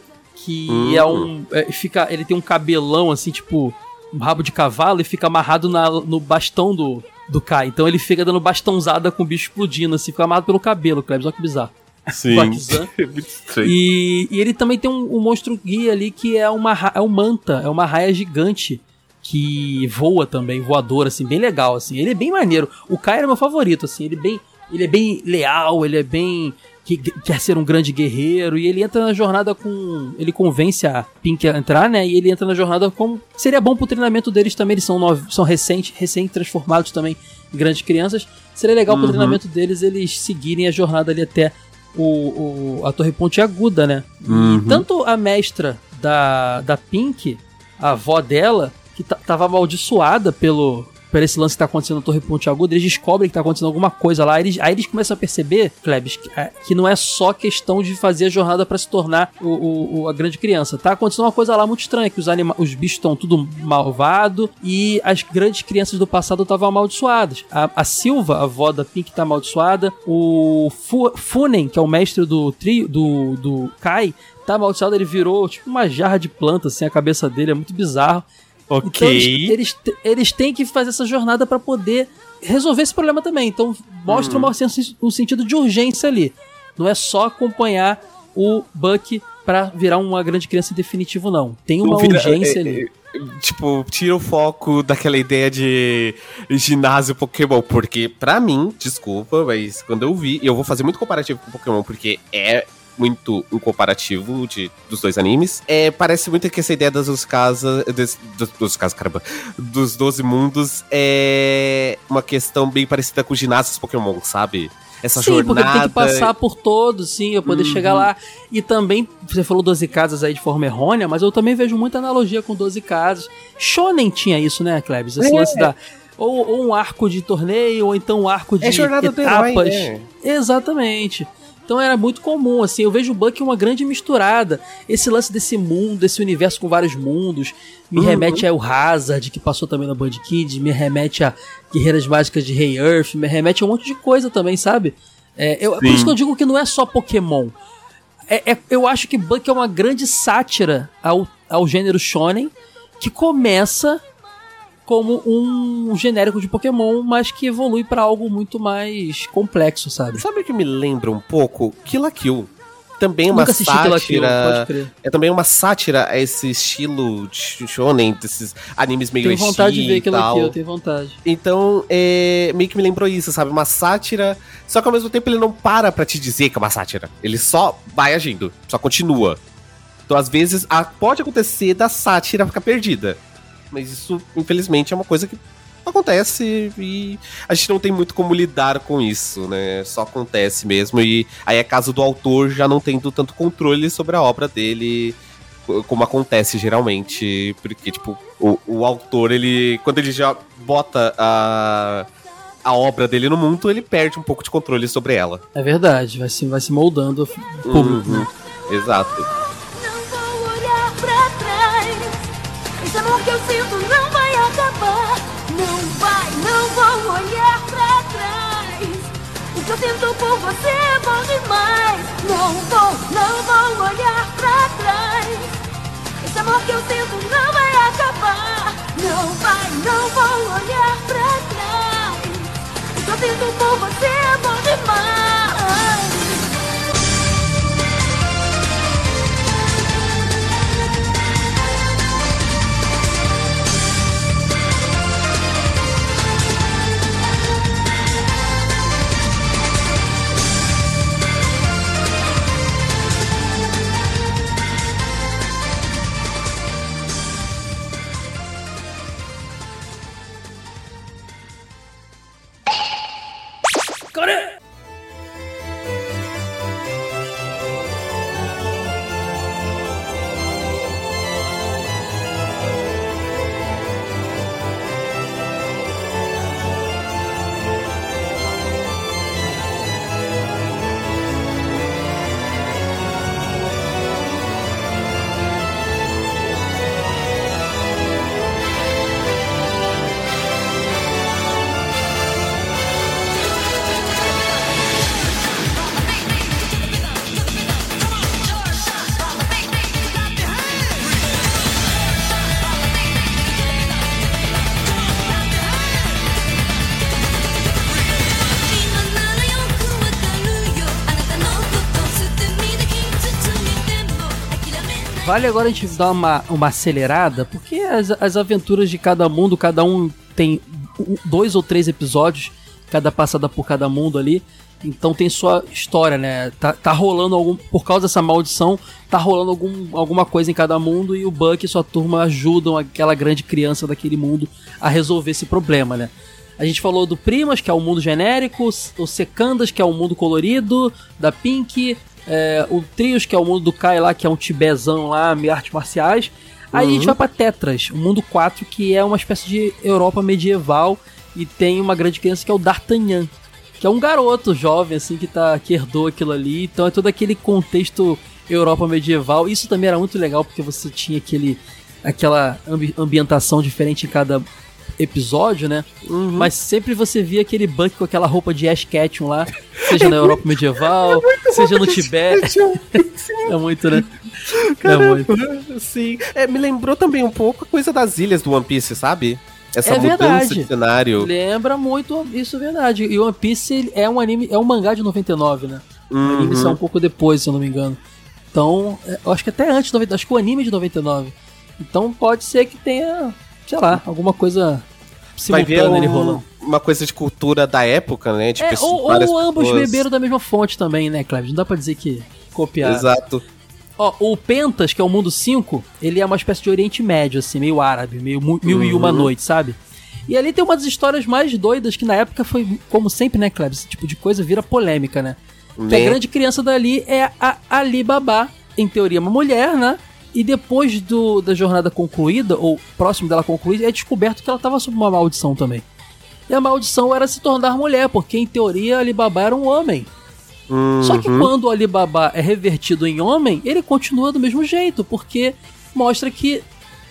que Hum. é um é, fica ele tem um cabelão assim, tipo um rabo de cavalo e fica amarrado na- no bastão do do Kai. Então ele fica dando bastãozada com o bicho explodindo, assim, fica amarrado pelo cabelo, Klebs, olha que bizarro. Sim. (laughs) E, e ele também tem um, um monstro guia ali que é uma é um manta, é uma raia gigante que voa também, voador assim, bem legal assim. Ele é bem maneiro. O Kai era meu favorito assim, ele é bem ele é bem leal, ele é bem que que- quer ser um grande guerreiro e ele entra na jornada com ele convence a Pink a entrar, né? E ele entra na jornada com seria bom pro treinamento deles também, eles são nove, são recente, recém transformados também em grandes crianças. Seria legal pro Uhum. treinamento deles eles seguirem a jornada ali até o, o- a Torre Ponte Aguda, né? Uhum. E tanto a mestra da, da Pink, a avó dela, que ta- tava amaldiçoada pelo, por esse lance que tá acontecendo na Torre Ponte Aguda, eles descobrem que tá acontecendo alguma coisa lá. Eles, aí eles começam a perceber, Klebs, que, é, que não é só questão de fazer a jornada pra se tornar o, o- o- a grande criança. Tá acontecendo uma coisa lá muito estranha, que os, anima os bichos estão tudo malvado e as grandes crianças do passado estavam amaldiçoadas. A, a Silva, a avó da Pink, tá amaldiçoada. O Fu Funen, que é o mestre do trio do, do Kai, tá amaldiçoado. Ele virou tipo uma jarra de planta, assim, a cabeça dele é muito bizarro. Ok. Então eles, eles, têm que fazer essa jornada pra poder resolver esse problema também. Então mostra sensi- um sentido de urgência ali. Não é só acompanhar o Buck pra virar uma grande criança em definitivo, não. Tem uma vira- urgência é, ali. é, Tipo, tira o foco daquela ideia de ginásio Pokémon. Porque, pra mim, desculpa, mas quando eu vi, e eu vou fazer muito comparativo com Pokémon, porque é muito um comparativo de, dos dois animes. É, parece muito que essa ideia das duas casas. Dos, dos, dos casas, caramba. Dos 12 mundos é uma questão bem parecida com ginásios Pokémon, sabe? Essa sim, jornada. porque tem que passar por todos, sim, pra poder Uhum. chegar lá. E também, você falou 12 casas aí de forma errônea, mas eu também vejo muita analogia com 12 casas. Shonen tinha isso, né, Klebs? Esse É. lance da. Ou, ou um arco de torneio, ou então um arco de É jornada do herói, etapas. né? Exatamente. Então era muito comum, assim, eu vejo o Buck uma grande misturada. Esse lance desse mundo, desse universo com vários mundos, me Uhum. remete ao Hazard, que passou também na Band Kids, me remete a Guerreiras Mágicas de Rei Earth, me remete a um monte de coisa também, sabe? É, eu- por isso que eu digo que não é só Pokémon. É- é- eu acho que Buck é uma grande sátira ao, ao gênero shonen, que começa como um genérico de Pokémon, mas que evolui pra algo muito mais complexo, sabe? Sabe o que me lembra um pouco? Kill Kill. Também é uma Kill Kill, sátira. crer. É também uma sátira a esse estilo de shonen, desses animes meio Tenho vontade de ver aquilo aqui, eu tenho vontade. Então, é, meio que me lembrou isso, sabe? Uma sátira, só que ao mesmo tempo ele não para pra te dizer que é uma sátira. Ele só vai agindo, só continua. Então, às vezes, a- pode acontecer da sátira ficar perdida. Mas isso, infelizmente, é uma coisa que acontece e a gente não tem muito como lidar com isso, né? Só acontece mesmo e aí é caso do autor já não tendo tanto controle sobre a obra dele co- como acontece geralmente, porque tipo, o, o autor ele quando ele já bota a a obra dele no mundo, ele perde um pouco de controle sobre ela. É verdade, vai se, vai se moldando o público. Uhum, né? Exato. Amor que eu sinto não vai acabar. Não vai, não vou olhar pra trás. O que eu sinto por você é bom demais. Não vou, não vou olhar pra trás. Esse amor que eu sinto não vai acabar. Não vai, não vou olhar pra trás. O que eu sinto por você é bom demais. Vale agora a gente dar uma, uma acelerada, porque as, as aventuras de cada mundo, cada um tem dois ou três episódios, cada passada por cada mundo ali. Então tem sua história, né? Tá, tá rolando algum. Por causa dessa maldição, tá rolando algum, alguma coisa em cada mundo e o Buck e sua turma ajudam aquela grande criança daquele mundo a resolver esse problema, né? A gente falou do Primas, que é o mundo genérico, o Secandas, que é o mundo colorido, da Pink, é, o Trios, que é o mundo do Kai lá, que é um tibezão lá, artes marciais. Aí a gente vai pra Tetras, o mundo 4, que é uma espécie de Europa medieval e tem uma grande criança que é o D'Artagnan, que é um garoto jovem, assim, que, tá, que herdou aquilo ali. Então é todo aquele contexto Europa medieval. Isso também era muito legal, porque você tinha aquele, aquela ambi- ambientação diferente em cada episódio, né? Mas sempre você via aquele Buck com aquela roupa de Ash Ketchum lá, seja na (laughs) Europa medieval, seja no Tibete. É muito, né? É muito. Sim. É, me lembrou também um pouco a coisa das ilhas do One Piece, sabe? Essa É mudança verdade. de cenário. Lembra muito, isso é verdade. E One Piece é um anime, é um mangá de 99, né? O anime Uhum. um pouco depois, se eu não me engano. Então, é, eu acho que até antes de 99, acho que o anime é de 99. Então pode ser que tenha, sei lá, alguma coisa Vai ver simultânea ali rolando. uma coisa de cultura da época, né? De É, ou, ou ambos pessoas. beberam da mesma fonte também, né, Cleves? Não dá pra dizer que copiaram. Exato. Ó, o Pentas, que é o mundo 5, ele é uma espécie de Oriente Médio, assim, meio árabe, meio mil e Uhum. uma noite, sabe? E ali tem umas histórias mais doidas que na época foi, como sempre, né, Cleber? Esse tipo de coisa vira polêmica, né? Que a grande criança dali é a Ali Baba, em teoria uma mulher, né? E depois do, da jornada concluída, ou próximo dela concluída, é descoberto que ela estava sob uma maldição também. E a maldição era se tornar mulher, porque em teoria Ali Baba era um homem. Só que Uhum. quando o Alibaba é revertido em homem, ele continua do mesmo jeito, porque mostra que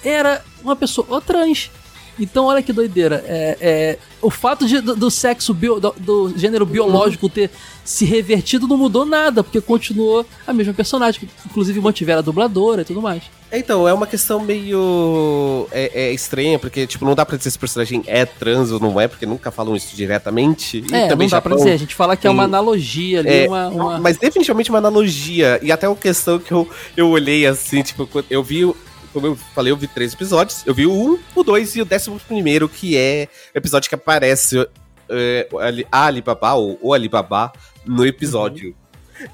era uma pessoa trans. Então, olha que doideira. É, é, o fato de- do, do sexo, bio- do, do gênero biológico ter se revertido não mudou nada, porque continuou a mesma personagem, inclusive mantiveram a dubladora e tudo mais. Então, é uma questão meio é, é estranha, porque, tipo, não dá pra dizer se o personagem é trans ou não é, porque nunca falam isso diretamente. E é, também não dá pra Japão- dizer. A gente fala que é uma analogia ali, É, uma, uma- Mas definitivamente uma analogia. E até uma questão que eu, eu olhei assim, tipo, eu vi. Como eu falei, eu vi três episódios. Eu vi o um, o dois e o décimo primeiro, que é o episódio que aparece é, o Ali- a Alibaba, ou o Alibaba, no episódio.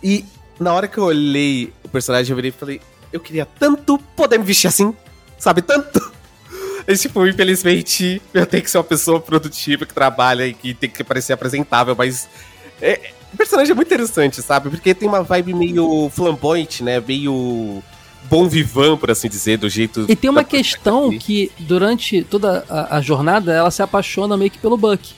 E na hora que eu olhei o personagem, eu virei e falei, eu queria tanto poder me vestir assim, sabe? Tanto. Mas, tipo, infelizmente, eu tenho que ser uma pessoa produtiva, que trabalha e que tem que parecer apresentável, mas. é- o personagem é muito interessante, sabe? Porque tem uma vibe meio flamboyante, né? Meio bom vivan, por assim dizer, do jeito. E tem uma da- questão que durante toda a, a jornada ela se apaixona meio que pelo Buck.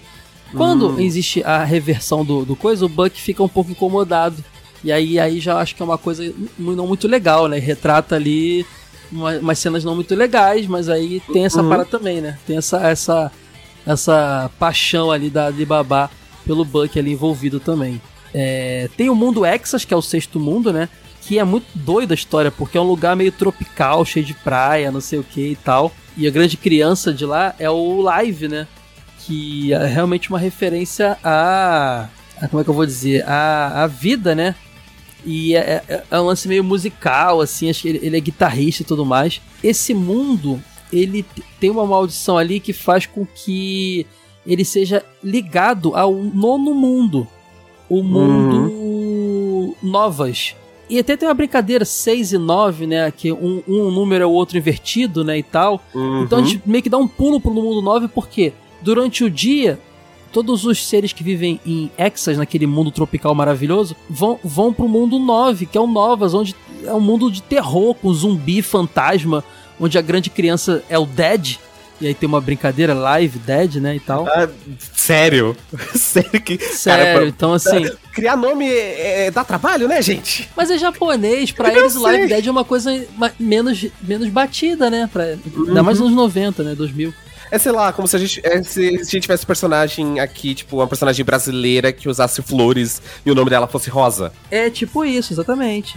Quando Hum. existe a reversão do, do coisa, o Buck fica um pouco incomodado. E aí, aí já acho que é uma coisa não muito legal, né? Retrata ali uma- umas cenas não muito legais, mas aí tem essa Uhum. parada também, né? Tem essa, essa, essa paixão ali da Alibaba pelo Buck ali envolvido também. É, tem o mundo Exas, que é o sexto mundo, né? Que é muito doida a história, porque é um lugar meio tropical, cheio de praia, não sei o que e tal. E a grande criança de lá é o Live, né? Que é realmente uma referência a. a- como é que eu vou dizer? A, a vida, né? E é, é- é um lance meio musical, assim, acho que ele, ele é guitarrista e tudo mais. Esse mundo, ele tem uma maldição ali que faz com que ele seja ligado ao nono mundo. O mundo Novas. E até tem uma brincadeira, 6 e 9, né? Que um, um número é o outro invertido, né? E tal. Uhum. Então a gente meio que dá um pulo pro mundo 9 porque durante o dia todos os seres que vivem em Exas, naquele mundo tropical maravilhoso, vão, vão pro mundo 9, que é o Novas, onde é um mundo de terror, com zumbi, fantasma, onde a grande criança é o Dead. E aí tem uma brincadeira, live, Dead, né, e tal. Ah, sério? (laughs) sério que. Sério, Cara, então assim. Criar nome é, é- dá trabalho, né, gente? Mas é japonês, pra Eu eles o. Live Dead é uma coisa menos, menos batida, né? Pra, Ainda mais nos anos 90, né? 2000. É, sei lá, como se a gente, é, se a gente tivesse personagem aqui, tipo, uma personagem brasileira que usasse flores e o nome dela fosse Rosa. É tipo isso, exatamente.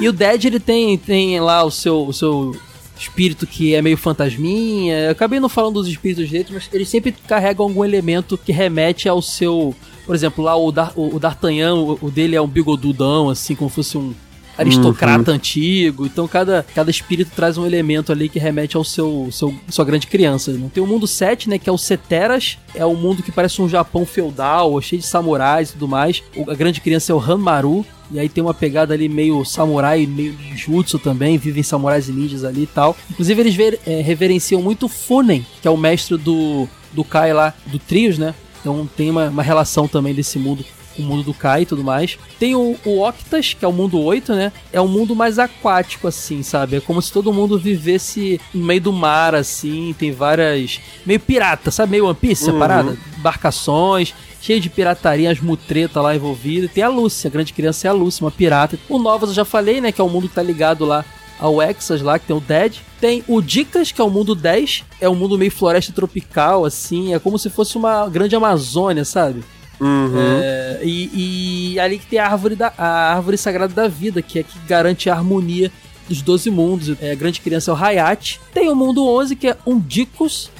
E o Dead, ele tem, tem lá o seu, o seu espírito que é meio fantasminha. Eu acabei não falando dos espíritos dele, mas eles sempre carregam algum elemento que remete ao seu. Por exemplo, lá o, o, o D'Artagnan, o, o dele é um bigodudão, assim, como fosse um aristocrata antigo. Então cada, cada espírito traz um elemento ali que remete ao seu, seu sua grande criança. Né? Tem o mundo 7, né, que é o Ceteras, é um mundo que parece um Japão feudal, cheio de samurais e tudo mais. O- a grande criança é o Hanmaru, e aí tem uma pegada ali meio samurai, meio ninjutsu também, vivem samurais e ninjas ali e tal. Inclusive eles ver- eh, reverenciam muito Funen, que é o mestre do, do Kai lá, do Trios, né? Então tem uma, uma relação também desse mundo o mundo do Kai e tudo mais. Tem o, o Octas, que é o mundo 8, né? É um mundo mais aquático, assim, sabe? É como se todo mundo vivesse no meio do mar, assim. Tem várias. meio pirata, sabe? Meio One Piece, a parada? Embarcações, cheio de pirataria, as mutretas lá envolvidas. Tem a Lucy, a grande criança é a Lucy, uma pirata. O Novas eu já falei, né? Que é o mundo que tá ligado lá ao Exas lá, que tem o Dead. Tem o Dicas, que é o mundo 10. É um mundo meio floresta tropical, assim. É como se fosse uma grande Amazônia, sabe? É, e, e ali que tem a árvore, da, a árvore sagrada da vida, que é que garante a harmonia dos 12 mundos. É, a grande criança é o Hayate. Tem o mundo 11, que é um Dicos,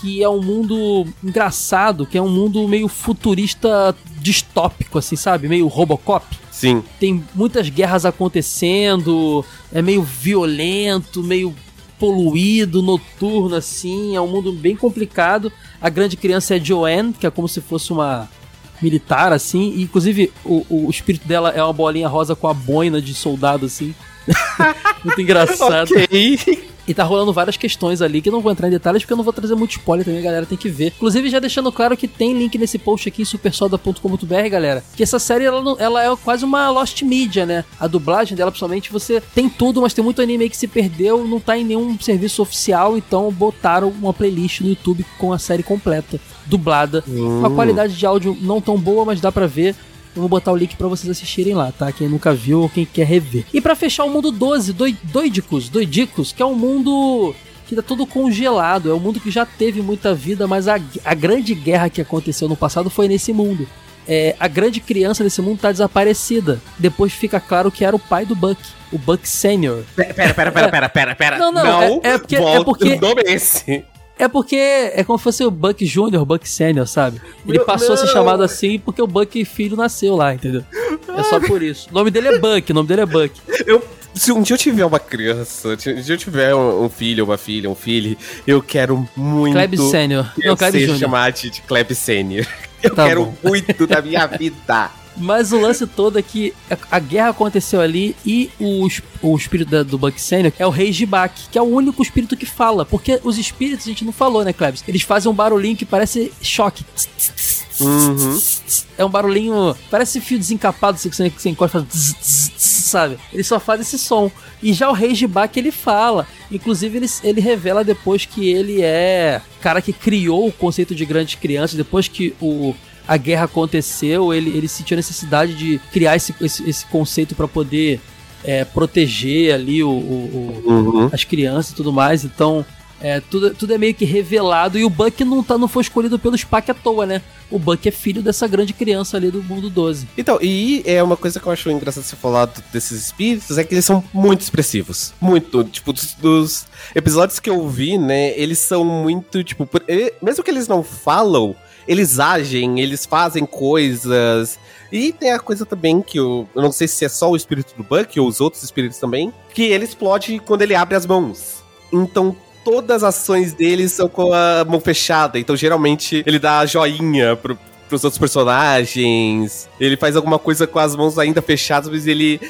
que é um mundo engraçado, que é um mundo meio futurista distópico, assim, sabe? Meio Robocop Sim. tem muitas guerras acontecendo, é meio violento, meio poluído, noturno, assim, é um mundo bem complicado. A grande criança é Joanne, que é como se fosse uma militar, assim, e inclusive o, o espírito dela é uma bolinha rosa com a boina de soldado, assim. (laughs) Muito engraçado. Ok. E tá rolando várias questões ali que eu não vou entrar em detalhes porque eu não vou trazer muito spoiler também, a galera tem que ver. Inclusive, já deixando claro que tem link nesse post aqui em supersoda.com.br, galera. Que essa série ela, não- ela é quase uma Lost Media, né? A dublagem dela, principalmente, você tem tudo, mas tem muito anime aí que se perdeu, não tá em nenhum serviço oficial, então botaram uma playlist no YouTube com a série completa, dublada. Uma qualidade de áudio não tão boa, mas dá pra ver. Eu vou botar o link pra vocês assistirem lá, tá? Quem nunca viu ou quem quer rever. E pra fechar o mundo 12, doi- doidicos, doidicos, que é um mundo que tá todo congelado. É um mundo que já teve muita vida, mas a, a grande guerra que aconteceu no passado foi nesse mundo. É, a grande criança desse mundo tá desaparecida. Depois fica claro que era o pai do Buck, o Buck Senior. Pera, pera, pera, pera, pera, pera, pera. Não, não, é- é porque- é volta, porque- O nome é esse. É porque é como se fosse o Buck Jr., o Buck Senior, sabe? Ele Meu- passou a ser não. chamado assim porque o Buck filho nasceu lá, entendeu? É só por isso. O nome dele é Buck, o nome dele é Buck. Eu, se um dia eu tiver uma criança, se um dia eu tiver um, filho, uma filha, um filho, eu quero muito. Kleb Senior. Eu Não, Kleb sei Jr. chamar de, de Kleb Senior. (laughs) Eu Tá quero bom. muito da minha vida. Mas o lance todo é que a, a guerra aconteceu ali e o, o espírito da- do Buck Senior é o Rei Jibak, que é o único espírito que fala. Porque os espíritos, a gente não falou, né, Klebs? Eles fazem um barulhinho que parece choque. Uhum. É um barulhinho. Parece fio desencapado, assim, que você, encosta e tss, tss, sabe? Ele só faz esse som. E já o Rei Jibak ele fala. Inclusive, ele, ele revela depois que ele é cara que criou o conceito de grandes crianças. Depois que o. A guerra aconteceu, ele, ele sentiu a necessidade de criar esse, esse, esse conceito para poder é, proteger ali o- o- o, Uhum. as crianças e tudo mais. Então, é, tudo, tudo é meio que revelado. E o Buck não, tá, não foi escolhido pelo Spock à toa, né? O Buck é filho dessa grande criança ali do mundo 12. Então, e é uma coisa que eu acho engraçado você falar do- desses espíritos, é que eles são muito expressivos. Muito. Tipo, dos, dos episódios que eu vi, né, eles são muito, tipo, por- mesmo que eles não falam, eles agem, eles fazem coisas. E tem a coisa também que eu, eu não sei se é só o espírito do Buck ou os outros espíritos também, que ele explode quando ele abre as mãos. Então, todas as ações dele são com a mão fechada. Então, geralmente, ele dá joinha pro, pros outros personagens. Ele faz alguma coisa com as mãos ainda fechadas, mas ele.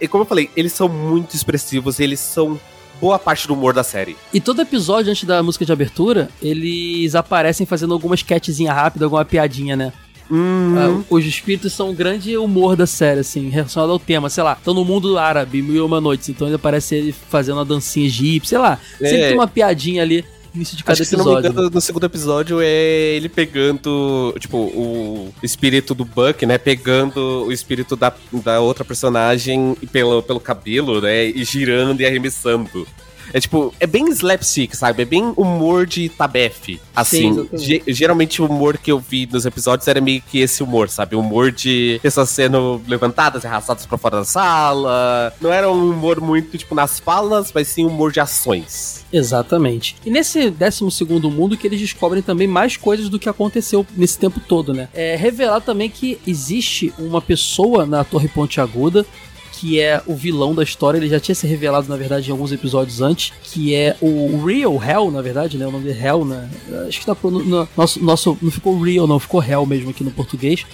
E como eu falei, eles são muito expressivos, eles são boa parte do humor da série. E todo episódio, antes da música de abertura, eles aparecem fazendo alguma sketchzinha rápida, alguma piadinha, né? Ah, os espíritos são um grande humor da série, assim, relacionado ao tema. Sei lá, estão no mundo árabe, mil e uma noites, então ele aparece ele fazendo uma dancinha egípcia, sei lá. Sempre É. tem uma piadinha ali início de cada Acho que, se não me engano, no segundo episódio é ele pegando, tipo, o espírito do Buck, né? Pegando o espírito da, da outra personagem pelo, pelo cabelo, né? E girando e arremessando. É tipo, é bem slapstick, sabe? É bem humor de tabefe. Assim, ge- geralmente o humor que eu vi nos episódios era meio que esse humor, sabe? Humor de pessoas sendo levantadas e arrastadas pra fora da sala. Não era um humor muito, tipo, nas falas, mas sim humor de ações. Exatamente. E nesse 12 mundo que eles descobrem também mais coisas do que aconteceu nesse tempo todo, né? É revelado também que existe uma pessoa na Torre Ponte Aguda que é o vilão da história, ele já tinha se revelado, na verdade, em alguns episódios antes, que é o Real Hell, na verdade, né? O nome de Hell, né? Acho que tá pro, no, nosso, nosso, não ficou Real, não, ficou Hell mesmo aqui no português.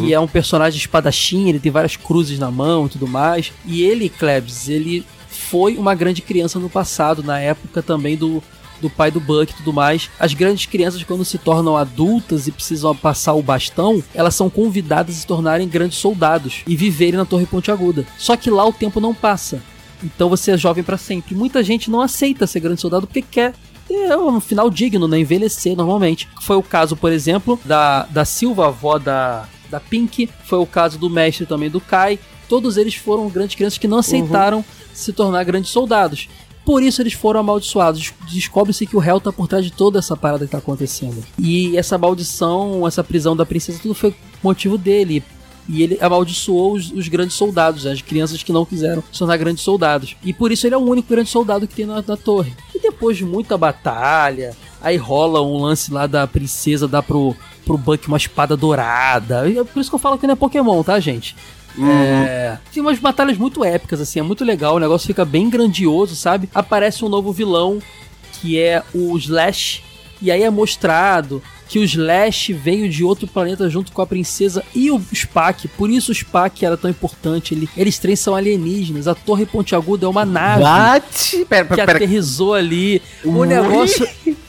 Que é um personagem espadachim, ele tem várias cruzes na mão e tudo mais. E ele, Klebs, ele foi uma grande criança no passado, na época também do, do pai do Buck e tudo mais. As grandes crianças, quando se tornam adultas e precisam passar o bastão, elas são convidadas a se tornarem grandes soldados e viverem na Torre Pontiaguda. Só que lá o tempo não passa. Então você é jovem pra sempre. Muita gente não aceita ser grande soldado porque quer ter um final digno, né? Envelhecer normalmente. Foi o caso, por exemplo, da, da Silva, avó da, da Pink. Foi o caso do mestre também do Kai. Todos eles foram grandes crianças que não aceitaram se tornar grandes soldados. Por isso eles foram amaldiçoados. Descobre-se que o réu tá por trás de toda essa parada que tá acontecendo. E essa maldição, essa prisão da princesa, tudo foi motivo dele. E ele amaldiçoou os, os grandes soldados, as crianças que não quiseram se tornar grandes soldados. E por isso ele é o único grande soldado que tem na, na torre. E depois de muita batalha, aí rola um lance lá da princesa dar pro, pro Buck uma espada dourada. É por isso que eu falo que não é Pokémon, tá, gente? É, tem umas batalhas muito épicas, assim, é muito legal, o negócio fica bem grandioso, sabe? Aparece um novo vilão, que é o Slash, e aí é mostrado que o Slash veio de outro planeta junto com a princesa e o Spack, por isso o Spack era tão importante, ele, eles três são alienígenas, a Torre Pontiaguda é uma nave What? Pera, que pera, pera. aterrizou ali, o Ui. negócio... (laughs)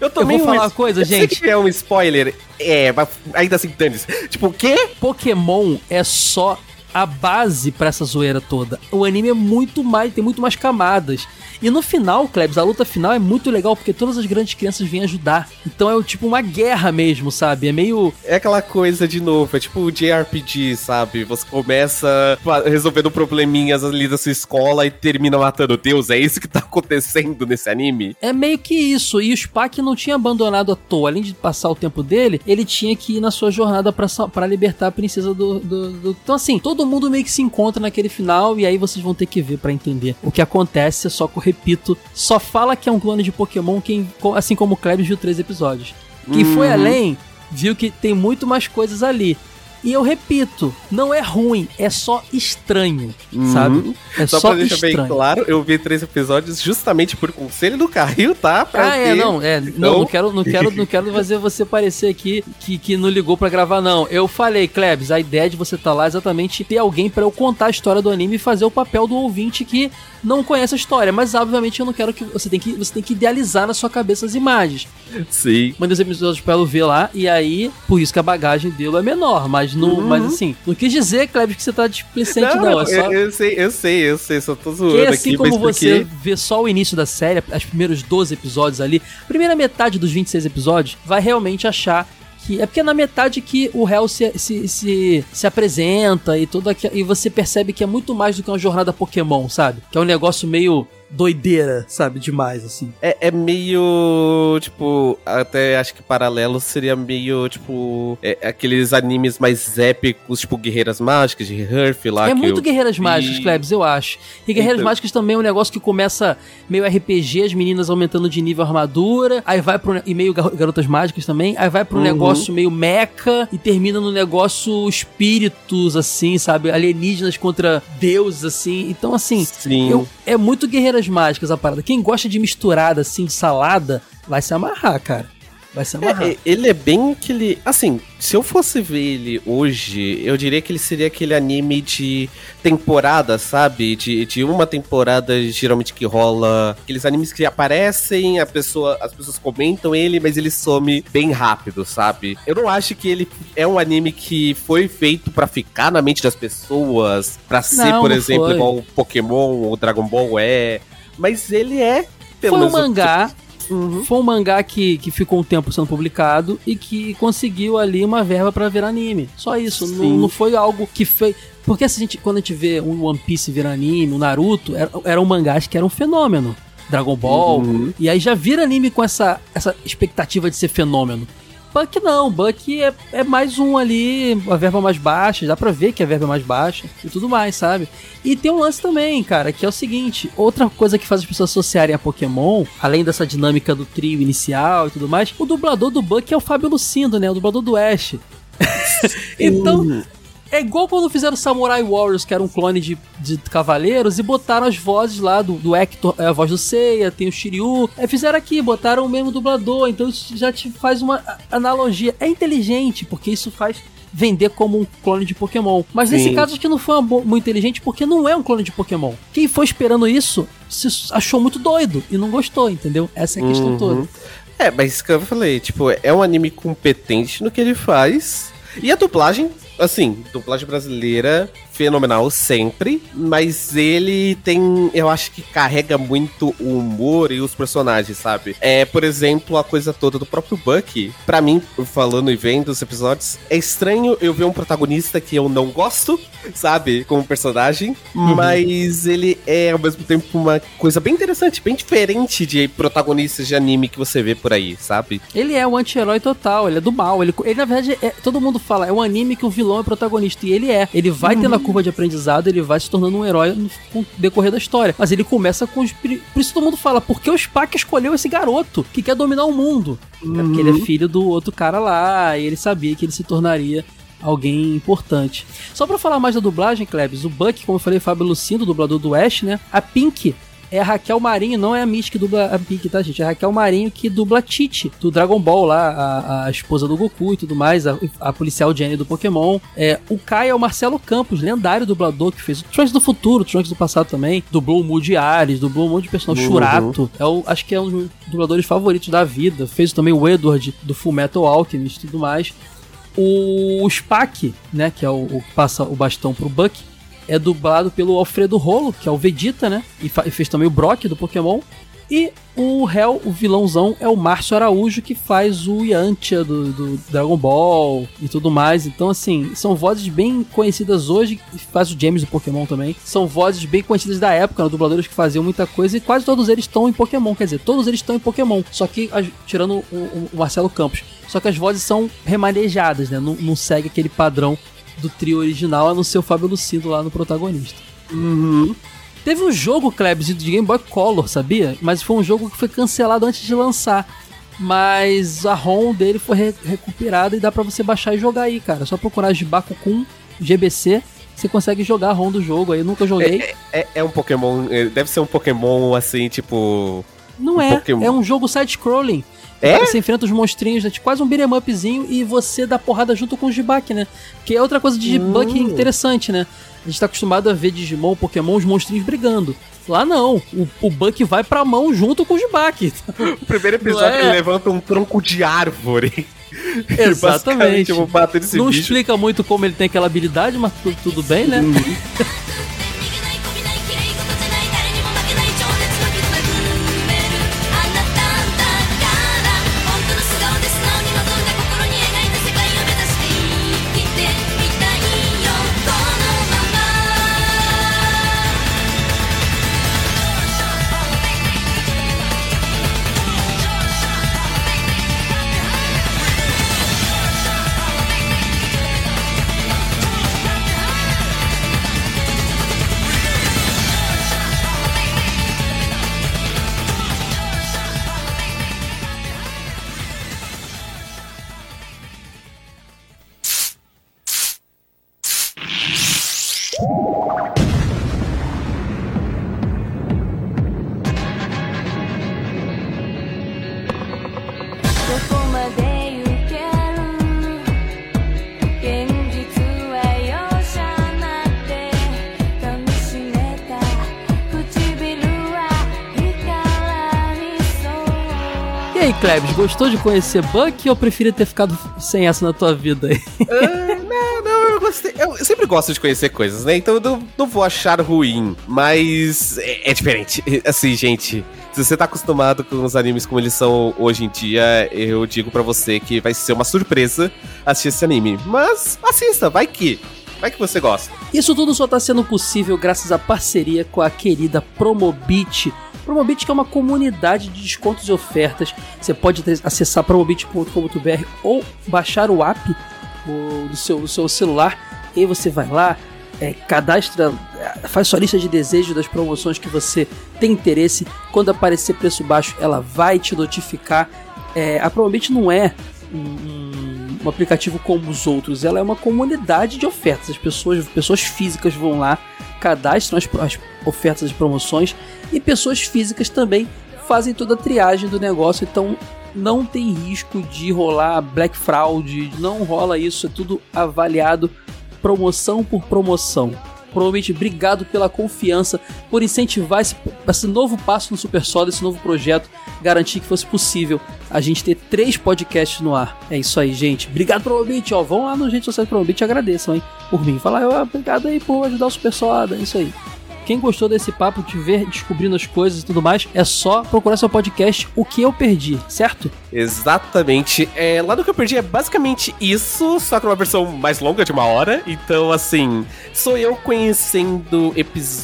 Eu Eu também vou falar uma coisa, eu gente. que é um spoiler. É, mas ainda assim, dane-se. Tipo, o quê? Pokémon é só a base pra essa zoeira toda. O anime é muito mais, tem muito mais camadas. E no final, Klebs, a luta final é muito legal porque todas as grandes crianças vêm ajudar. Então é tipo uma guerra mesmo, sabe? É meio. É aquela coisa de novo, é tipo o JRPG, sabe? Você começa resolvendo probleminhas ali da sua escola e termina matando Deus. É isso que tá acontecendo nesse anime? É meio que isso. E o Spack não tinha abandonado à toa. Além de passar o tempo dele, ele tinha que ir na sua jornada pra libertar a princesa do, do- do- Então, assim, todo mundo meio que se encontra naquele final. E aí vocês vão ter que ver pra entender o que acontece. Só que eu repito, só fala que é um clone de Pokémon quem, assim como o Klebs viu três episódios. Quem foi além viu que tem muito mais coisas ali. E eu repito, não é ruim, é só estranho, sabe? É Só, só, pra deixar bem estranho. claro, eu vi três episódios justamente por conselho do Caio, tá? Pra Ah, é, ver- não, é, Então- não, não quero, não quero, não quero (laughs) fazer você parecer aqui que, que não ligou pra gravar, não. Eu falei, Klebs, a ideia de você estar lá é exatamente ter alguém pra eu contar a história do anime e fazer o papel do ouvinte que não conhece a história. Mas, obviamente, eu não quero que você tem que, você tem que idealizar na sua cabeça as imagens. Sim. Mandei os episódios pra ela ver lá, e aí, por isso que a bagagem dele é menor. Mas, não, mas assim, não quis dizer, Klebs, que você tá displicente, não. é só. eu, eu sei, eu sei, eu sei, só tô zoando Porque assim aqui, como você porque... vê só o início da série, os primeiros 12 episódios ali, primeira metade dos 26 episódios, vai realmente achar que. É porque é na metade que o réu se, se, se, se apresenta e tudo aqui, e você percebe que é muito mais do que uma jornada Pokémon, sabe? Que é um negócio meio doideira, sabe? Demais, assim. É, é meio, tipo, até acho que paralelo seria meio, tipo, é, aqueles animes mais épicos, tipo Guerreiras Mágicas, de Hearth lá. é que muito eu Guerreiras vi. Mágicas, Klebs, eu acho. E Guerreiras Então. Mágicas também é um negócio que começa meio RPG, as meninas aumentando de nível armadura, aí vai pro. E meio gar- Garotas Mágicas também, aí vai pro Uhum. negócio meio mecha e termina no negócio espíritos, assim, sabe? Alienígenas contra deuses, assim. Então, assim, Sim. eu, é muito Guerreiras Mágicas a parada. Quem gosta de misturada, assim, salada, vai se amarrar, cara. vai se amarrar. É, ele é bem aquele. Assim, se eu fosse ver ele hoje, eu diria que ele seria aquele anime de temporada, sabe? De, de uma temporada, geralmente que rola. Aqueles animes que aparecem, a pessoa, as pessoas comentam ele, mas ele some bem rápido, sabe? Eu não acho que ele é um anime que foi feito pra ficar na mente das pessoas, pra ser, por exemplo, foi. igual o Pokémon ou Dragon Ball é. Mas ele é. Pelo Foi um mangá. Uhum. Foi um mangá que, que ficou um tempo sendo publicado e que conseguiu ali uma verba pra virar anime. Só isso. Não, não foi algo que fez. Porque se a gente, quando a gente vê um One Piece virar anime, um Naruto, era- eram mangás que eram um fenômeno. Dragon Ball. Uhum. E aí já vira anime com essa, essa expectativa de ser fenômeno. Buck não, Buck é, é mais um ali, a verba mais baixa, dá pra ver que a verba é mais baixa e tudo mais, sabe? E tem um lance também, cara, que é o seguinte: outra coisa que faz as pessoas associarem a Pokémon, além dessa dinâmica do trio inicial e tudo mais, o dublador do Buck é o Fábio Lucindo, né? O dublador do Ash. (laughs) então, é igual quando fizeram Samurai Warriors, que era um clone de, de Cavaleiros, e botaram as vozes lá do, do Hector, é a voz do Seiya, tem o Shiryu. É, fizeram aqui, botaram o mesmo dublador, então isso já te faz uma analogia. É inteligente, porque isso faz vender como um clone de Pokémon. Mas nesse Sim. caso acho que não foi muito inteligente, porque não é um clone de Pokémon. Quem foi esperando isso se achou muito doido e não gostou, entendeu? Essa é a questão Uhum. toda. É, mas isso que eu falei, tipo, é um anime competente no que ele faz. E a dublagem, assim, dublagem brasileira, fenomenal sempre. Mas ele tem, eu acho que carrega muito o humor e os personagens, sabe? É, por exemplo, a coisa toda do próprio Bucky. Pra mim, falando e vendo os episódios, é estranho eu ver um protagonista que eu não gosto, sabe? Como personagem. Mas ele é, ao mesmo tempo, uma coisa bem interessante, bem diferente de protagonistas de anime que você vê por aí, sabe? Ele é o anti-herói total, ele é do mal. Ele, ele na verdade, é- todo mundo fala, é um anime que o vilão é protagonista. E ele é. Ele vai tendo a curva de aprendizado, ele vai se tornando um herói no, decorrer da história. Mas ele começa com os. Por isso todo mundo fala, por que o Spock escolheu esse garoto que quer dominar o mundo? É porque ele é filho do outro cara lá, e ele sabia que ele se tornaria alguém importante. Só pra falar mais da dublagem, Klebs, o Buck, como eu falei, Fábio Lucindo, dublador do Ash, né? A Pink é a Raquel Marinho, não é a Miss que dubla a Pink, tá, gente? É a Raquel Marinho que dubla a Titi, do Dragon Ball lá, a, a esposa do Goku e tudo mais, a, a policial Jenny do Pokémon. É, o Kai é o Marcelo Campos, lendário dublador que fez o Trunks do futuro, o Trunks do passado também, dublou o Moody Ares, dublou um monte de personagem, Uhum. Churato, é o, acho que é um dos dubladores favoritos da vida, fez também o Edward do Full Metal Alchemist e tudo mais. O Spack, né, que é o, o que passa o bastão pro Buck, é dublado pelo Alfredo Rolo, que é o Vegeta, né? E, fez também o Brock do Pokémon. E o Hell, o vilãozão, é o Márcio Araújo, que faz o Yantia do, do Dragon Ball e tudo mais. Então, assim, são vozes bem conhecidas hoje, faz o James do Pokémon também. São vozes bem conhecidas da época, né? dubladores que faziam muita coisa, e quase todos eles estão em Pokémon. Quer dizer, todos eles estão em Pokémon, só que tirando o, o- o Marcelo Campos. Só que as vozes são remanejadas, né? Não, não segue aquele padrão do trio original, a não ser o Fábio Lucindo lá no protagonista. Teve um jogo, Klebs, de Game Boy Color, sabia? Mas foi um jogo que foi cancelado antes de lançar. Mas a ROM dele foi re- recuperada e dá pra você baixar e jogar aí, cara. É só procurar Jibakukun GBC, você consegue jogar a ROM do jogo aí. Eu nunca joguei. É, é um Pokémon, é, deve ser um Pokémon assim, tipo. Não um é, Pokémon. é um jogo side-scrolling. É? Você enfrenta os monstrinhos, é tipo quase um beat'em upzinho e você dá porrada junto com o Jibak, né? Que é outra coisa de Jibak Hum. interessante, né? A gente tá acostumado a ver Digimon, Pokémon, os monstrinhos brigando. Lá não, o, o Buck vai pra mão junto com o Jibak. O primeiro episódio é? ele levanta um tronco de árvore. (laughs) Exatamente. Nesse Não bicho. explica muito como ele tem aquela habilidade, mas tu- tudo bem, né? (laughs) gostou de conhecer Buck ou preferia ter ficado sem essa na tua vida aí? Ah, não, não, eu gostei. Eu sempre gosto de conhecer coisas, né? Então eu não, não vou achar ruim. Mas é, é diferente. (laughs) Assim, gente. Se você tá acostumado com os animes como eles são hoje em dia, eu digo pra você que vai ser uma surpresa assistir esse anime. Mas assista, vai que. Vai que você gosta. Isso tudo só tá sendo possível graças à parceria com a querida Promobit. Promobit que é uma comunidade de descontos e ofertas. Você pode acessar promobit.com.br ou baixar o app do, seu, do seu celular. E você vai lá, é, cadastra, é, faz sua lista de desejos das promoções que você tem interesse. Quando aparecer preço baixo, ela vai te notificar. É, a Promobit não é um- um aplicativo como os outros, ela é uma comunidade de ofertas. As pessoas, pessoas físicas vão lá, cadastram as, as ofertas, as promoções, e pessoas físicas também fazem toda a triagem do negócio. Então não tem risco de rolar black fraud, não rola isso, é tudo avaliado promoção por promoção. Provavelmente, obrigado pela confiança, por incentivar esse, esse novo passo no Super Soda, esse novo projeto, garantir que fosse possível a gente ter três podcasts no ar. É isso aí, gente. Obrigado, Promobit, ó. Vão lá no Gente Social Promobit e agradeçam, hein, por mim. Fala, ó, obrigado aí por ajudar o Super Soda, é isso aí. Quem gostou desse papo, de ver descobrindo as coisas e tudo mais, é só procurar seu podcast O Que Eu Perdi, certo? Exatamente. É, lá no que eu perdi é basicamente isso, só que uma versão mais longa de uma hora. Então, assim, sou eu conhecendo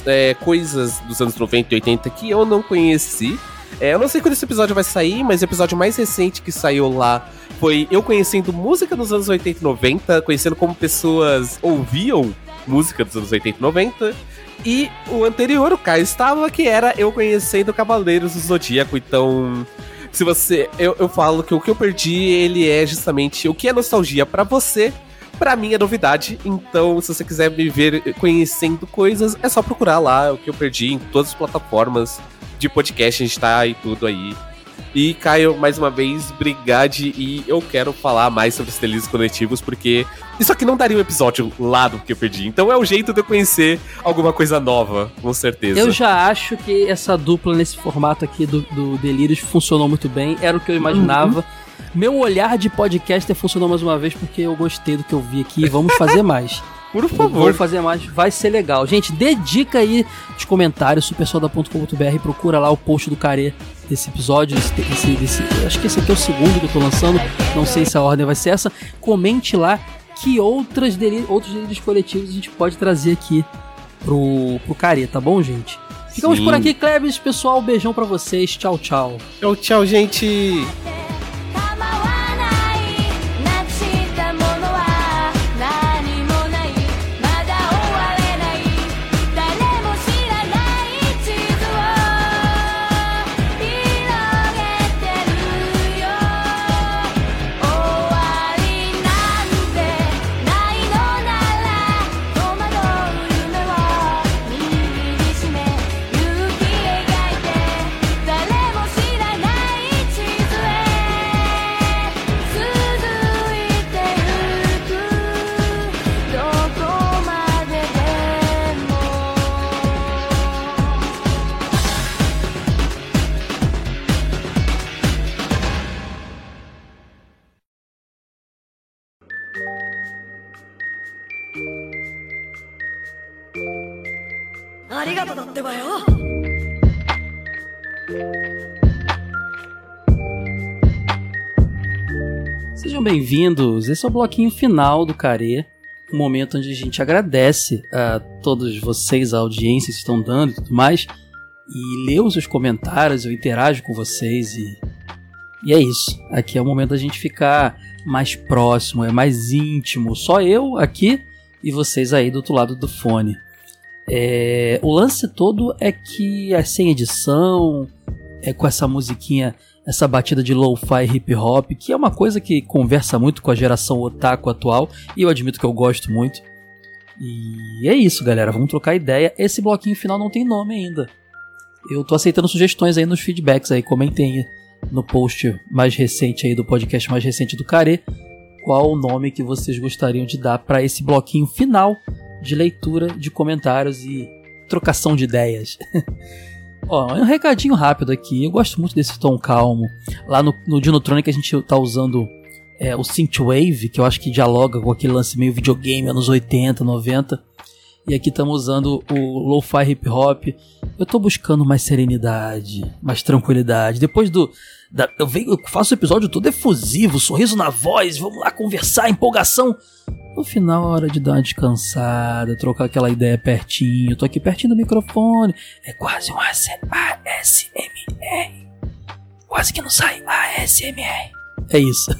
é, coisas dos anos 90 e 80 que eu não conheci. É, eu não sei quando esse episódio vai sair, mas o episódio mais recente que saiu lá foi eu conhecendo música dos anos 80 e 90, conhecendo como pessoas ouviam música dos anos 80 e 90. E o anterior, o Caio estava, que era eu conhecendo Cavaleiros do Zodíaco. Então, se você. Eu, eu falo que o que eu perdi, ele é justamente o que é nostalgia pra você. Pra mim é novidade, então se você quiser me ver conhecendo coisas, é só procurar lá o que eu perdi em todas as plataformas de podcast, a gente tá aí tudo aí. E Caio, mais uma vez, brigade e eu quero falar mais sobre os delírios coletivos, porque isso aqui não daria um episódio lá do que eu perdi. Então é o jeito de eu conhecer alguma coisa nova, com certeza. Eu já acho que essa dupla nesse formato aqui do, do Delírios funcionou muito bem, era o que eu imaginava. Meu olhar de podcaster funcionou mais uma vez porque eu gostei do que eu vi aqui e vamos fazer mais. (laughs) Por Vamos favor. fazer mais, vai ser legal. Gente, dê dica aí nos comentários, supersoda.com.br, procura lá o post do Carê desse episódio, desse, desse- desse- acho que esse aqui é o segundo que eu tô lançando, não sei se a ordem vai ser essa. Comente lá que outras delí- outros delírios coletivos a gente pode trazer aqui pro, pro Carê, tá bom, gente? Ficamos Sim. por aqui, Klebs, pessoal, beijão pra vocês, tchau, tchau. Tchau, tchau, gente. Bem-vindos. Esse é o bloquinho final do Carê. Um momento onde a gente agradece a todos vocês, a audiência que estão dando e tudo mais. E lê os seus comentários, eu interajo com vocês e. E é isso. Aqui é o momento da gente ficar mais próximo, é mais íntimo. Só eu aqui e vocês aí do outro lado do fone. É, o lance todo é que é sem edição, é com essa musiquinha essa batida de lo-fi hip hop, que é uma coisa que conversa muito com a geração otaku atual, e eu admito que eu gosto muito. E é isso, galera, vamos trocar ideia. Esse bloquinho final não tem nome ainda. Eu tô aceitando sugestões aí nos feedbacks aí, comentem aí no post mais recente aí do podcast mais recente do Care, qual o nome que vocês gostariam de dar para esse bloquinho final de leitura de comentários e trocação de ideias. (laughs) Ó, um recadinho rápido aqui. Eu gosto muito desse tom calmo. Lá no, no Dinotronic a gente tá usando é, o Synthwave, que eu acho que dialoga com aquele lance meio videogame, anos 80, 90. E aqui estamos usando o Lo-Fi Hip Hop. Eu tô buscando mais serenidade, mais tranquilidade. Depois do. da- eu, venho, eu faço o episódio todo efusivo, sorriso na voz, vamos lá conversar, empolgação. No final, é hora de dar uma descansada, trocar aquela ideia pertinho. Eu tô aqui pertinho do microfone. É quase um AS ASMR. Quase que não sai ASMR. É isso.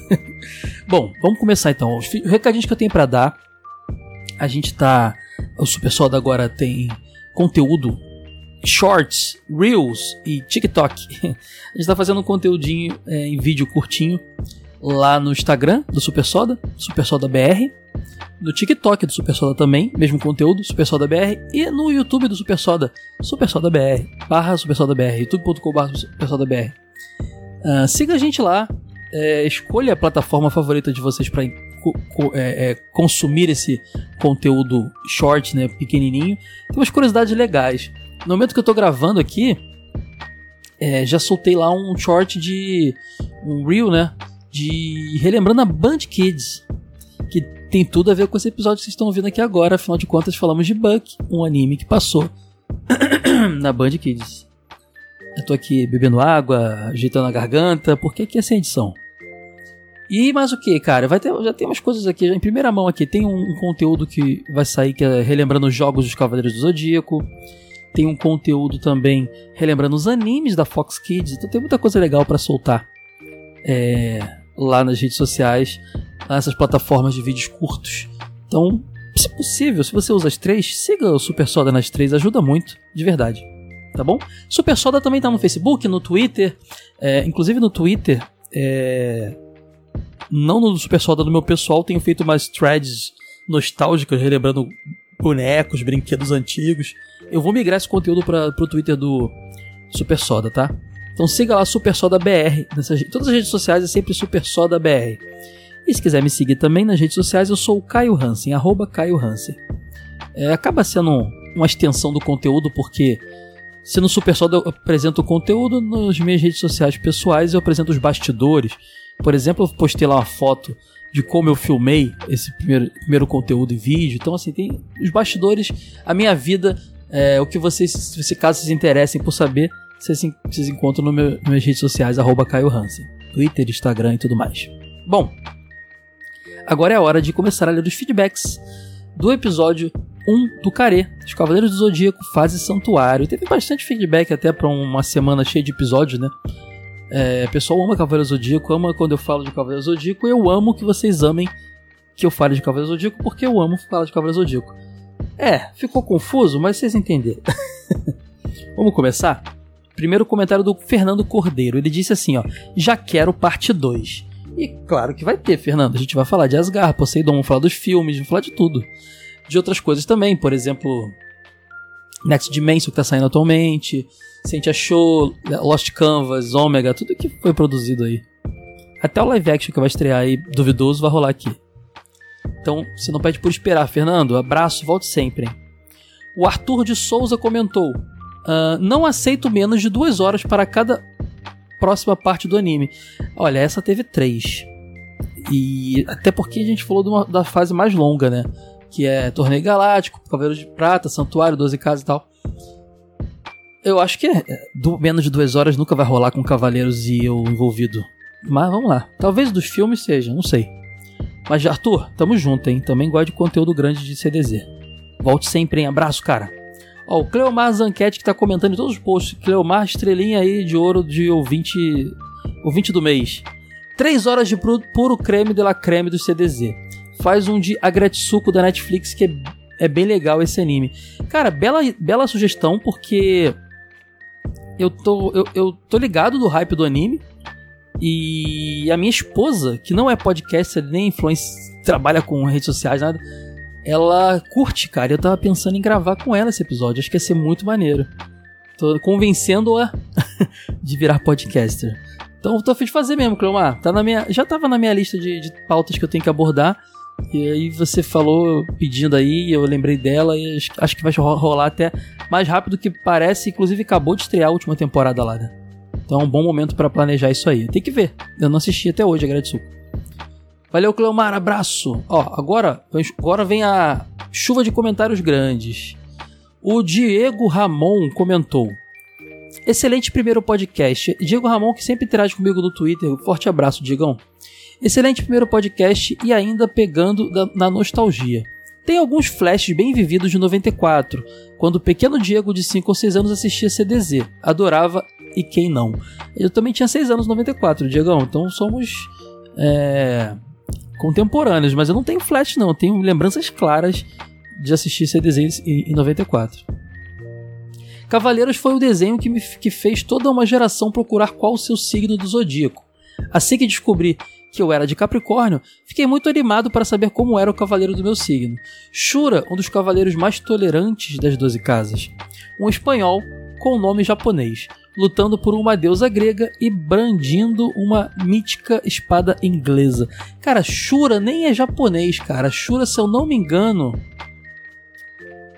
(laughs) Bom, vamos começar então. Os recadinhos que eu tenho pra dar. A gente tá. O Super Soda agora tem conteúdo. Shorts, Reels e TikTok. (laughs) A gente tá fazendo um conteúdinho é, em vídeo curtinho lá no Instagram do Super Soda, Super Soda BR no TikTok do Super Soda também, mesmo conteúdo, Super Soda BR, e no YouTube do Super Soda, Super Soda BR, barra Super Soda BR, youtube.com barra Super Soda BR. Ah, siga a gente lá, é, escolha a plataforma favorita de vocês para consumir esse conteúdo short, né, pequenininho. Tem umas curiosidades legais. No momento que eu tô gravando aqui, é, já soltei lá um short de um reel, né, de relembrando a Band Kids que tem tudo a ver com esse episódio que vocês estão ouvindo aqui agora. Afinal de contas, falamos de Buck, um anime que passou (clears throat) na Band Kids. Eu tô aqui bebendo água, ajeitando a garganta, porque aqui é sem edição. E mais o que, cara? Vai ter, já tem umas coisas aqui, em primeira mão aqui. Tem um, um conteúdo que vai sair que é relembrando os jogos dos Cavaleiros do Zodíaco. Tem um conteúdo também relembrando os animes da Fox Kids. Então tem muita coisa legal pra soltar é, lá nas redes sociais nessas plataformas de vídeos curtos. Então, se possível, se você usa as três, siga o Super Soda nas três, ajuda muito, de verdade. Tá bom? Super Soda também tá no Facebook, no Twitter, é, inclusive no Twitter, é, não no Super Soda do meu pessoal, tenho feito umas threads nostálgicas, relembrando bonecos, brinquedos antigos. Eu vou migrar esse conteúdo para pro Twitter do Super Soda, tá? Então siga lá Super Soda BR. Nessas, todas as redes sociais é sempre Super Soda BR. E se quiser me seguir também nas redes sociais, eu sou o Caio Hansen, arroba Caio Hansen. É, acaba sendo um- uma extensão do conteúdo, porque se no Super Soda eu apresento o conteúdo, nas minhas redes sociais pessoais eu apresento os bastidores. Por exemplo, eu postei lá uma foto de como eu filmei esse primeiro, primeiro conteúdo em vídeo. Então, assim, tem os bastidores, a minha vida, é, o que vocês, se caso vocês se interessem por saber, vocês, vocês encontram no meu, nas minhas redes sociais, arroba Caio Hansen. Twitter, Instagram e tudo mais. Bom, agora é a hora de começar a ler os feedbacks do episódio 1 do Carê, Os Cavaleiros do Zodíaco, Fase Santuário. Teve bastante feedback até pra uma semana cheia de episódios, né? É, o pessoal ama Cavaleiro Zodíaco, ama quando eu falo de Cavaleiro Zodíaco, eu amo que vocês amem que eu fale de Cavaleiro Zodíaco, porque eu amo falar de Cavaleiro Zodíaco. É, ficou confuso, mas vocês entenderam. (laughs) Vamos começar? Primeiro comentário do Fernando Cordeiro. Ele disse assim, ó: "Já quero parte 2". E claro que vai ter, Fernando. A gente vai falar de Asgard, Poseidon, vamos falar dos filmes, vamos falar de tudo. De outras coisas também, por exemplo, Next Dimension que tá saindo atualmente, se a gente achou Lost Canvas, Omega, tudo que foi produzido aí. Até o live action que vai estrear aí, duvidoso, vai rolar aqui. Então, você não pede por esperar, Fernando. Abraço, volte sempre. O Arthur de Souza comentou: "Ah, Não aceito menos de duas horas para cada próxima parte do anime. Olha, essa teve três. E até porque a gente falou uma- da fase mais longa, né? Que é Torneio Galáctico, Cavaleiro de Prata, Santuário, 12 Casas e tal. Eu acho que é, do, menos de duas horas nunca vai rolar com Cavaleiros e eu envolvido. Mas vamos lá. Talvez dos filmes seja, não sei. Mas Arthur, tamo junto, hein? Também gosto de conteúdo grande de CDZ. Volte sempre, hein? Abraço, cara. Ó, o Cleomar Zanquete que tá comentando em todos os posts. Cleomar, estrelinha aí de ouro de ouvinte, ouvinte do mês. Três horas de puro, puro creme de la creme do CDZ. Faz um de Agretsuko da Netflix que é, é bem legal esse anime. Cara, bela, bela sugestão porque eu tô, eu, eu tô ligado do hype do anime. E a minha esposa, que não é podcaster nem influencer, trabalha com redes sociais, nada, ela curte, cara. Eu tava pensando em gravar com ela esse episódio. Acho que ia ser muito maneiro. Tô convencendo-a (laughs) de virar podcaster. Então eu tô a fim de fazer mesmo, Cleomar. Tá na minha, já tava na minha lista de, de pautas que eu tenho que abordar. E aí você falou pedindo aí, eu lembrei dela e acho- que vai ro- rolar até mais rápido que parece. Inclusive acabou de estrear a última temporada lá, né? Então é um bom momento pra planejar isso aí. Tem que ver. Eu não assisti até hoje, agradeço. Valeu, Cleomar, abraço. Ó, agora, agora vem a chuva de comentários grandes. O Diego Ramon comentou. Excelente primeiro podcast. Diego Ramon, que sempre interage comigo no Twitter. Forte abraço, Diegão. Excelente primeiro podcast e ainda pegando na nostalgia. Tem alguns flashes bem vividos de 94, quando o pequeno Diego de 5 ou 6 anos assistia CDZ. Adorava e quem não. Eu também tinha 6 anos em 94, Diegão, então somos é, contemporâneos, mas eu não tenho flash não, eu tenho lembranças claras de assistir CDZ em, em 94. Cavaleiros foi o desenho que, me, que fez toda uma geração procurar qual o seu signo do zodíaco. Assim que descobri que eu era de Capricórnio, fiquei muito animado para saber como era o cavaleiro do meu signo. Shura, um dos cavaleiros mais tolerantes das Doze Casas. Um espanhol com nome japonês, lutando por uma deusa grega e brandindo uma mítica espada inglesa. Cara, Shura nem é japonês, cara. Shura, se eu não me engano.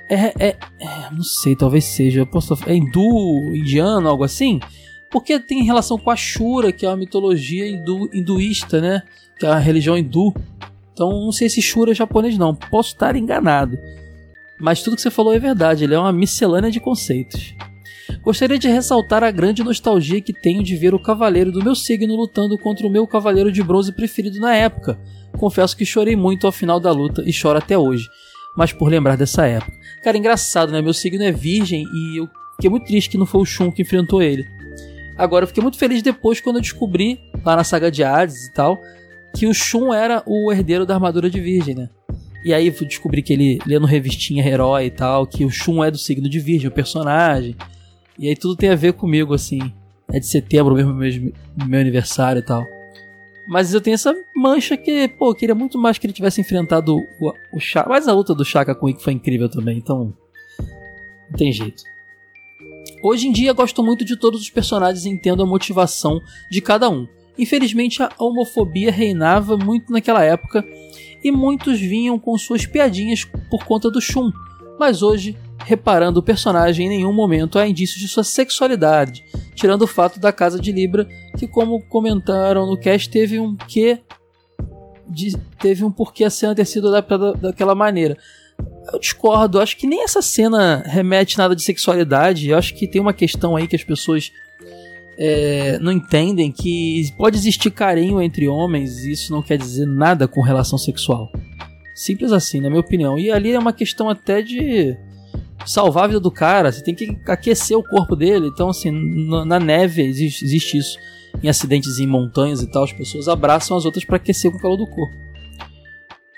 É, é, é, não sei, talvez seja. Posso, é hindu, indiano, algo assim? Porque tem relação com a Shura, que é uma mitologia hindu, hinduísta, né? Que é a religião hindu. Então não sei se Shura é japonês, não. Posso estar enganado. Mas tudo que você falou é verdade, ele é uma miscelânea de conceitos. Gostaria de ressaltar a grande nostalgia que tenho de ver o cavaleiro do meu signo lutando contra o meu cavaleiro de bronze preferido na época. Confesso que chorei muito ao final da luta e choro até hoje, mas por lembrar dessa época. Cara, engraçado, né? Meu signo é virgem e eu fiquei muito triste que não foi o Shun que enfrentou ele. Agora, eu fiquei muito feliz depois quando eu descobri, lá na saga de Hades e tal, que o Shun era o herdeiro da armadura de virgem, né? E aí eu descobri que ele, lendo revistinha herói e tal, que o Shun é do signo de virgem, o personagem. E aí tudo tem a ver comigo, assim. É de setembro mesmo, mesmo meu aniversário e tal. Mas eu tenho essa mancha que, pô, eu queria muito mais que ele tivesse enfrentado o, o Shaka. Mas a luta do Shaka com o Ikki foi incrível também, então. Não tem jeito. Hoje em dia gosto muito de todos os personagens e entendo a motivação de cada um. Infelizmente a homofobia reinava muito naquela época e muitos vinham com suas piadinhas por conta do Shun. Mas hoje, reparando o personagem, em nenhum momento há indícios de sua sexualidade, tirando o fato da Casa de Libra, que como comentaram no cast, teve um quê de, teve um porquê a cena ter sido adaptada daquela maneira. Eu discordo, acho que nem essa cena remete nada de sexualidade. Eu acho que tem uma questão aí que as pessoas é, não entendem que pode existir carinho entre homens e isso não quer dizer nada com relação sexual. Simples assim, na minha opinião. E ali é uma questão até de salvar a vida do cara. Você tem que aquecer o corpo dele. Então, assim, na neve existe, existe isso. Em acidentes em montanhas e tal, as pessoas abraçam as outras para aquecer com o calor do corpo.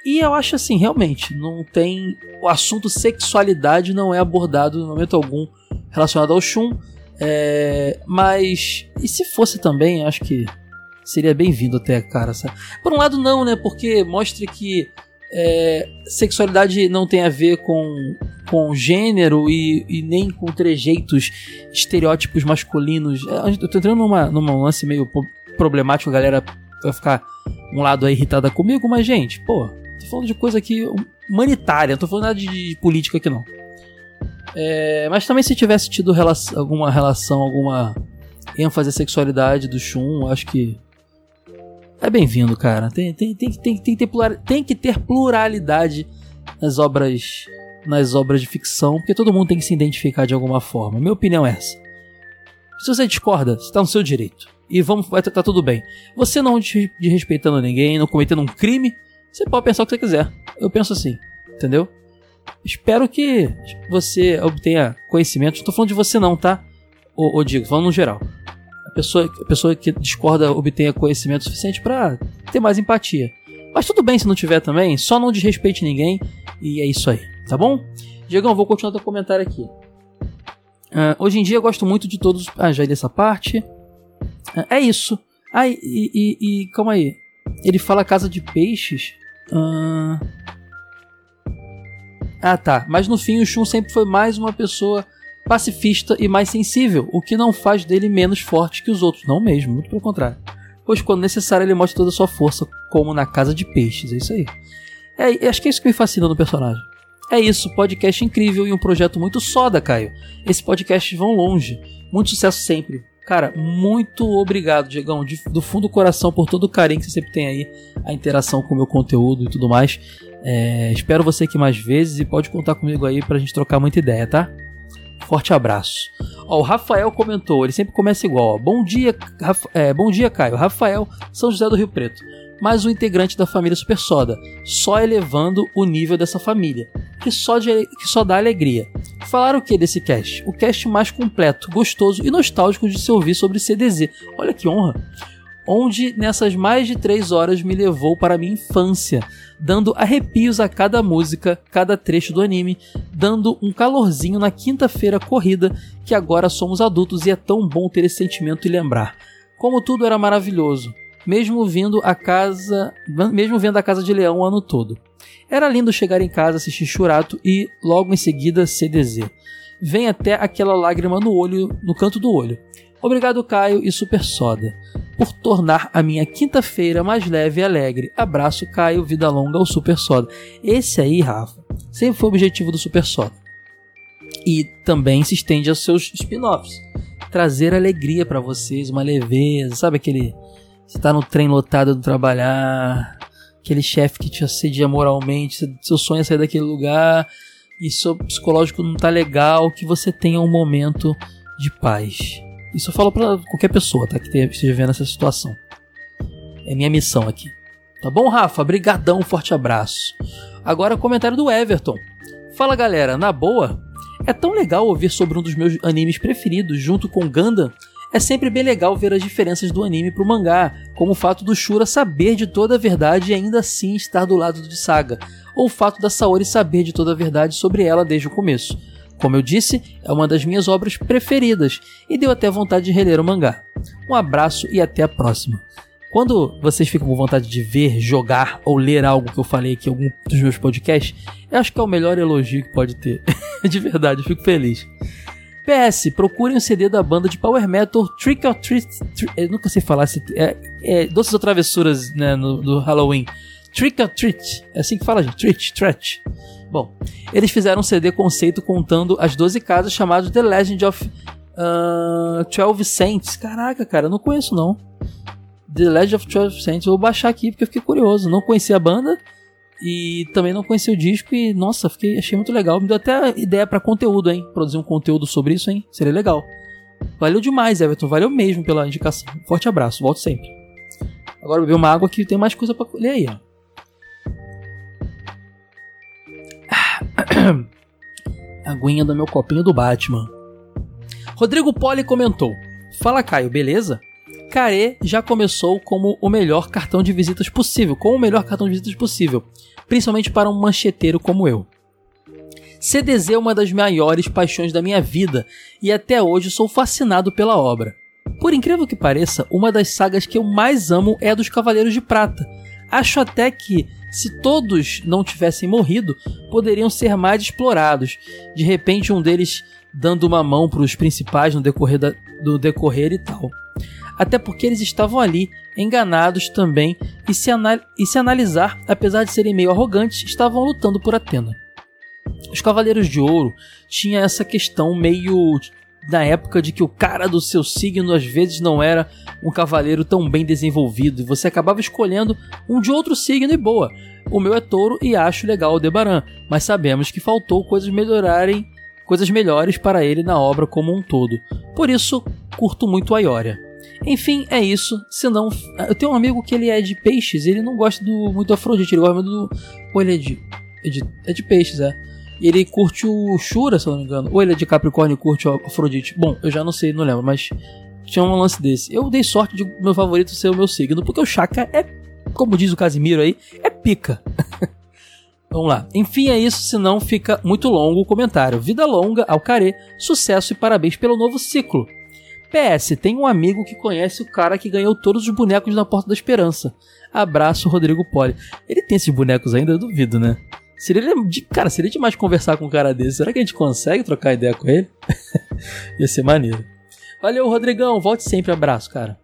E eu acho assim, realmente, não tem. O assunto sexualidade não é abordado no momento algum relacionado ao Shun. É, mas. E se fosse também, acho que seria bem-vindo até, cara. sabe? Por um lado, não, né? Porque mostra que é, sexualidade não tem a ver com, com gênero e, e nem com trejeitos, estereótipos masculinos. É, Eu tô entrando numa, numa lance meio problemático, a galera vai ficar um lado aí irritada comigo, mas, gente, pô, tô falando de coisa aqui humanitária, não tô falando nada de, política aqui não. É, mas também se tivesse tido alguma relação, alguma ênfase à sexualidade do Shun, acho que é bem-vindo, cara. Tem, tem, tem, tem, tem, ter tem que ter pluralidade nas obras nas obras de ficção, porque todo mundo tem que se identificar de alguma forma. Minha opinião é essa. Se você discorda, você tá no seu direito. E vamos, vai tá tudo bem. Você não de, de respeitando ninguém, não cometendo um crime, você pode pensar o que você quiser. Eu penso assim, entendeu? Espero que você obtenha conhecimento. Não falando de você não, tá? Ô, ô Diego, falando no geral. A pessoa, a pessoa que discorda obtenha conhecimento suficiente pra ter mais empatia. Mas tudo bem se não tiver também, só não desrespeite ninguém e é isso aí, tá bom? Diegão, vou continuar teu comentário aqui. Ah, hoje em dia eu gosto muito de todos. Ah, já li essa parte. Ah, é isso. Ah, e, e, e- calma aí. Ele fala casa de peixes. Ah... tá. Mas no fim o Shun sempre foi mais uma pessoa pacifista e mais sensível, o que não faz dele menos forte que os outros. Não mesmo, muito pelo contrário. Pois quando necessário ele mostra toda a sua força, como na casa de peixes. É isso aí. É, acho que é isso que me fascina no personagem. É isso, podcast incrível e um projeto muito soda, Caio. Esses podcasts vão longe. Muito sucesso sempre. Cara, muito obrigado, Diegão, de- do fundo do coração por todo o carinho que você sempre tem aí, a interação com o meu conteúdo e tudo mais. É, espero você aqui mais vezes e pode contar comigo aí pra gente trocar muita ideia, tá? Forte abraço. Ó, o Rafael comentou, ele sempre começa igual. Ó. Bom dia, Rafa- é, bom dia, Caio. Rafael, São José do Rio Preto. Mais um integrante da família Super Soda, só elevando o nível dessa família, que só, de- que só dá alegria. Falaram o que desse cast? O cast mais completo, gostoso e nostálgico de se ouvir sobre CDZ. Olha que honra! Onde nessas mais de três horas me levou para minha infância, dando arrepios a cada música, cada trecho do anime, dando um calorzinho na quinta-feira corrida que agora somos adultos e é tão bom ter esse sentimento e lembrar. Como tudo era maravilhoso, mesmo vindo a casa, mesmo vendo a Casa de Leão o ano todo. Era lindo chegar em casa, assistir Churato e logo em seguida CDZ. Vem até aquela lágrima no olho, no canto do olho. Obrigado Caio e Super Soda por tornar a minha quinta-feira mais leve e alegre. Abraço Caio, vida longa ao Super Soda. Esse aí, Rafa, sempre foi o objetivo do Super Soda. E também se estende aos seus spin-offs. Trazer alegria pra vocês, uma leveza, sabe aquele você tá no trem lotado do trabalhar, aquele chefe que te assedia moralmente, seu- sonho é sair daquele lugar e seu psicológico não tá legal, que você tenha um momento de paz. Isso eu falo pra qualquer pessoa, tá? Que esteja vendo essa situação. É minha missão aqui. Tá bom, Rafa? Brigadão, forte abraço. Agora comentário do Everton. Fala galera, na boa? É tão legal ouvir sobre um dos meus animes preferidos junto com Gundam. É sempre bem legal ver as diferenças do anime pro mangá, como o fato do Shura saber de toda a verdade e ainda assim estar do lado de Saga, ou o fato da Saori saber de toda a verdade sobre ela desde o começo. Como eu disse, é uma das minhas obras preferidas e deu até vontade de reler o mangá. Um abraço e até a próxima. Quando vocês ficam com vontade de ver, jogar ou ler algo que eu falei aqui em algum dos meus podcasts, eu acho que é o melhor elogio que pode ter. (laughs) de verdade, eu fico feliz. PS, procurem o CD da banda de Power Metal Trick or Treat. Tri- nunca sei falar esse. É, é, Doces ou Travessuras né, no, do Halloween. Trick or Treat. É assim que fala, gente. Treat, Treat. Bom, eles fizeram um CD conceito contando as 12 casas chamado The Legend of uh, 12 Saints. Caraca, cara, não conheço não. The Legend of 12 Saints. Vou baixar aqui porque eu fiquei curioso. Não conhecia a banda e também não conhecia o disco e nossa, fiquei achei muito legal. Me deu até ideia pra conteúdo, hein? Produzir um conteúdo sobre isso, hein? Seria legal. Valeu demais, Everton. Valeu mesmo pela indicação. Forte abraço. Volto sempre. Agora beber uma água que tem mais coisa pra ler aí, ó. (clears throat) Aguinha do meu copinho do Batman. Rodrigo Poli comentou: Fala Caio, beleza? Care já começou como o melhor cartão de visitas possível, com o melhor cartão de visitas possível, principalmente para um mancheteiro como eu. CDZ é uma das maiores paixões da minha vida e até hoje sou fascinado pela obra. Por incrível que pareça, uma das sagas que eu mais amo é a dos Cavaleiros de Prata. Acho até que, se todos não tivessem morrido, poderiam ser mais explorados. De repente, um deles dando uma mão para os principais no decorrer, da- do decorrer e tal. Até porque eles estavam ali, enganados também, e se, e se analisar, apesar de serem meio arrogantes, estavam lutando por Atena. Os Cavaleiros de Ouro tinha essa questão meio na época de que o cara do seu signo às vezes não era um cavaleiro tão bem desenvolvido e você acabava escolhendo um de outro signo e boa. O meu é touro e acho legal o Debaran, mas sabemos que faltou coisas melhorarem, coisas melhores para ele na obra como um todo. Por isso, curto muito a Ioria. Enfim, é isso. Senão, eu tenho um amigo que ele é de peixes, ele não gosta do muito Afrodite, ele gosta muito do. Ou ele é de. É de, é de peixes, é. Ele curte o Shura, se eu não me engano. Ou ele é de Capricórnio e curte o Afrodite. Bom, eu já não sei, não lembro, mas tinha um lance desse. Eu dei sorte de meu favorito ser o meu signo, porque o Chaka é, como diz o Casimiro aí, é pica. (laughs) Vamos lá. Enfim, é isso, senão fica muito longo o comentário. Vida longa ao Carê, sucesso e parabéns pelo novo ciclo. PS, tem um amigo que conhece o cara que ganhou todos os bonecos na Porta da Esperança. Abraço, Rodrigo Poli. Ele tem esses bonecos ainda? Eu duvido, né? Seria, cara, seria demais conversar com um cara desse. Será que a gente consegue trocar ideia com ele? (laughs) Ia ser maneiro. Valeu, Rodrigão. Volte sempre. Abraço, cara.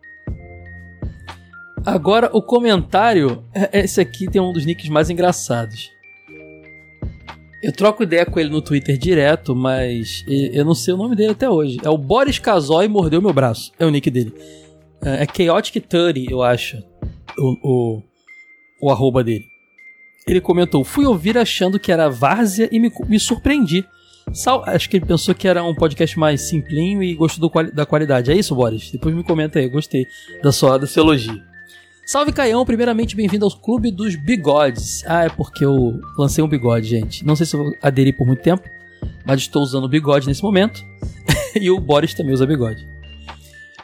Agora, o comentário. é- Esse aqui tem um dos nicks mais engraçados. Eu troco ideia com ele no Twitter direto, mas eu não sei o nome dele até hoje. É o Boris Casoy mordeu meu braço. É o nick dele. É é Chaotic 30, eu acho. O, o, o arroba dele. Ele comentou: Fui ouvir achando que era várzea e me, me surpreendi. Sal- acho que ele pensou que era um podcast mais simplinho e gostou do da qualidade. É isso, Boris? Depois me comenta aí, gostei da sua, da seu elogio. Salve Caião, primeiramente bem-vindo ao Clube dos Bigodes. Ah, é porque eu lancei um bigode, gente. Não sei se eu vou aderir por muito tempo, mas estou usando bigode nesse momento. (laughs) e o Boris também usa bigode.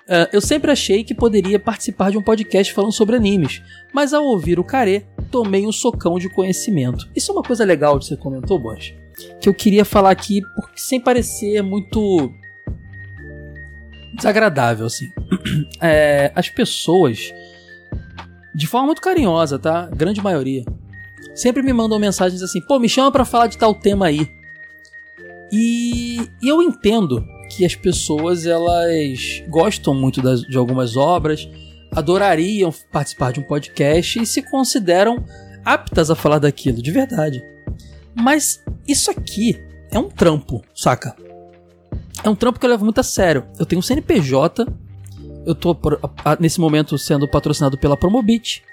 Ah, eu sempre achei que poderia participar de um podcast falando sobre animes, mas ao ouvir o Care, tomei um socão de conhecimento. Isso é uma coisa legal que você comentou, Boris, que eu queria falar aqui porque sem parecer muito desagradável, assim. (clears throat) É, as pessoas, de forma muito carinhosa, tá? Grande maioria, sempre me mandam mensagens assim: pô, me chama pra falar de tal tema aí. E, e eu entendo que as pessoas elas gostam muito das- de algumas obras, adorariam participar de um podcast e se consideram aptas a falar daquilo, de verdade. Mas isso aqui é um trampo, saca? É um trampo que eu levo muito a sério. Eu tenho um CNPJ, eu tô por- a- nesse momento sendo patrocinado pela Promobit.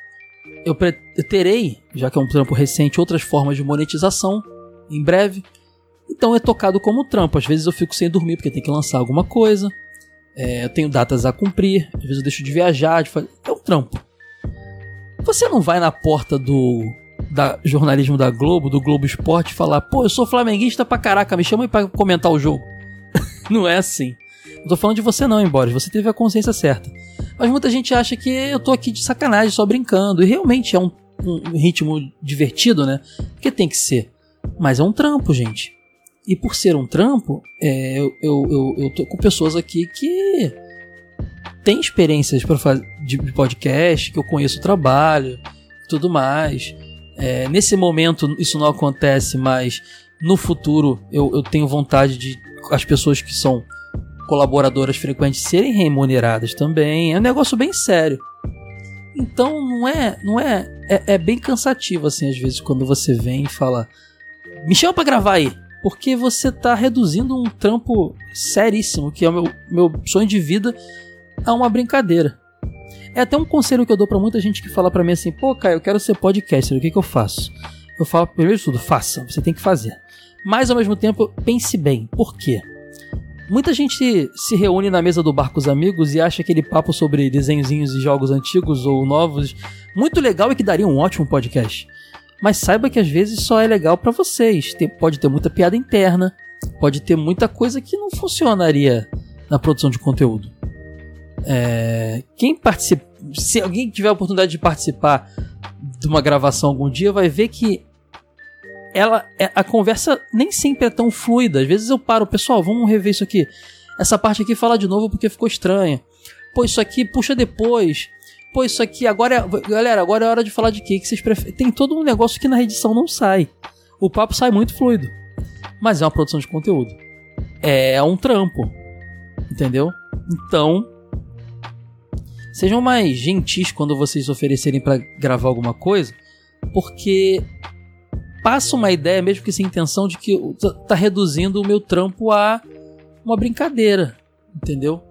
Eu, eu terei, já que é um trampo recente, outras formas de monetização em breve. Então é tocado como trampo. Às vezes eu fico sem dormir porque tem que lançar alguma coisa. É, eu tenho datas a cumprir. Às vezes eu deixo de viajar. De. É um trampo. Você não vai na porta do da jornalismo da Globo, do Globo Esporte, falar: pô, eu sou flamenguista pra caraca, me chama aí pra comentar o jogo. (laughs) não é assim. Não tô falando de você não, embora você teve a consciência certa. Mas muita gente acha que eu tô aqui de sacanagem, só brincando. E realmente é um, um ritmo divertido, né? Porque tem que ser. Mas é um trampo, gente. E por ser um trampo, é, eu, eu, eu, eu tô com pessoas aqui que têm experiências para fazer de podcast, que eu conheço o trabalho, tudo mais. É, nesse momento isso não acontece, mas no futuro eu, eu tenho vontade de as pessoas que são colaboradoras frequentes serem remuneradas também. É um negócio bem sério. Então não é, não é, é, é bem cansativo assim às vezes quando você vem e fala, me chama pra gravar aí, porque você tá reduzindo um trampo seríssimo que é o meu, meu sonho de vida a uma brincadeira. É até um conselho que eu dou pra muita gente que fala pra mim assim, pô, Caio, eu quero ser podcaster, o que que eu faço? Eu falo, primeiro de tudo, faça, você tem que fazer. Mas ao mesmo tempo, pense bem, por quê? Muita gente se reúne na mesa do bar com os amigos e acha aquele papo sobre desenhozinhos e jogos antigos ou novos muito legal e que daria um ótimo podcast. Mas saiba que às vezes só é legal pra vocês. Tem- pode ter muita piada interna, pode ter muita coisa que não funcionaria na produção de conteúdo. É, quem participa, se alguém tiver a oportunidade de participar de uma gravação algum dia, vai ver que ela é- a conversa nem sempre é tão fluida. Às vezes eu paro, pessoal, vamos rever isso aqui. Essa parte aqui fala de novo porque ficou estranha. Pô, isso aqui puxa depois. Pô, isso aqui agora é, galera, agora é hora de falar de quê? Que vocês preferem? Tem todo um negócio que na edição não sai. O papo sai muito fluido, mas é uma produção de conteúdo. É um trampo, entendeu? Então, sejam mais gentis quando vocês oferecerem pra gravar alguma coisa, porque passa uma ideia, mesmo que sem intenção, de que tá- tá reduzindo o meu trampo a uma brincadeira, entendeu?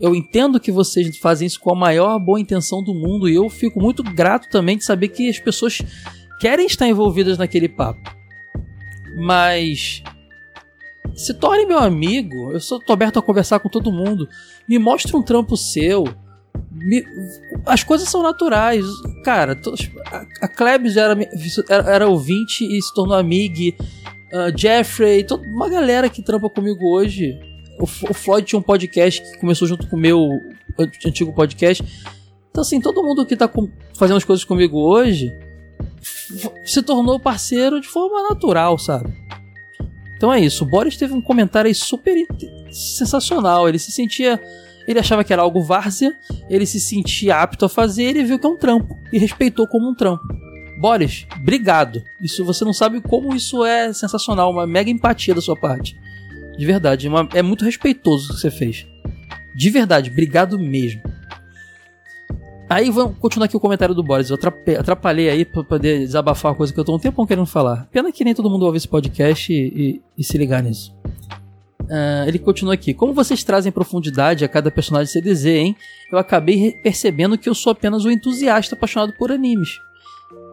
Eu entendo que vocês fazem isso com a maior boa intenção do mundo e eu fico muito grato também de saber que as pessoas querem estar envolvidas naquele papo. Mas se torne meu amigo, eu sou tô aberto a conversar com todo mundo. Me mostre um trampo seu. As coisas são naturais. Cara, a, Klebs era, era, era ouvinte e se tornou amiga. Ah, Jeffrey, to- uma galera que trampa comigo hoje. O, o Floyd tinha um podcast que começou junto com o meu an- antigo podcast. Então, assim, todo mundo que tá com- fazendo as coisas comigo hoje se tornou parceiro de forma natural, sabe? Então é isso. O Boris teve um comentário aí super sensacional. Ele se sentia. Ele achava que era algo várzea, ele se sentia apto a fazer, ele viu que é um trampo e respeitou como um trampo. Boris, obrigado. Isso você não sabe como isso é sensacional, uma mega empatia da sua parte. De verdade, uma- é muito respeitoso o que você fez. De verdade, obrigado mesmo. Aí vamos continuar aqui o comentário do Boris. Eu atrapalhei aí pra poder desabafar uma coisa que eu tô um tempão querendo falar. Pena que nem todo mundo ouve esse podcast e, e- e se ligar nisso. Ah, ele continua aqui. Como vocês trazem profundidade a cada personagem CDZ, hein? Eu acabei percebendo que eu sou apenas um entusiasta apaixonado por animes.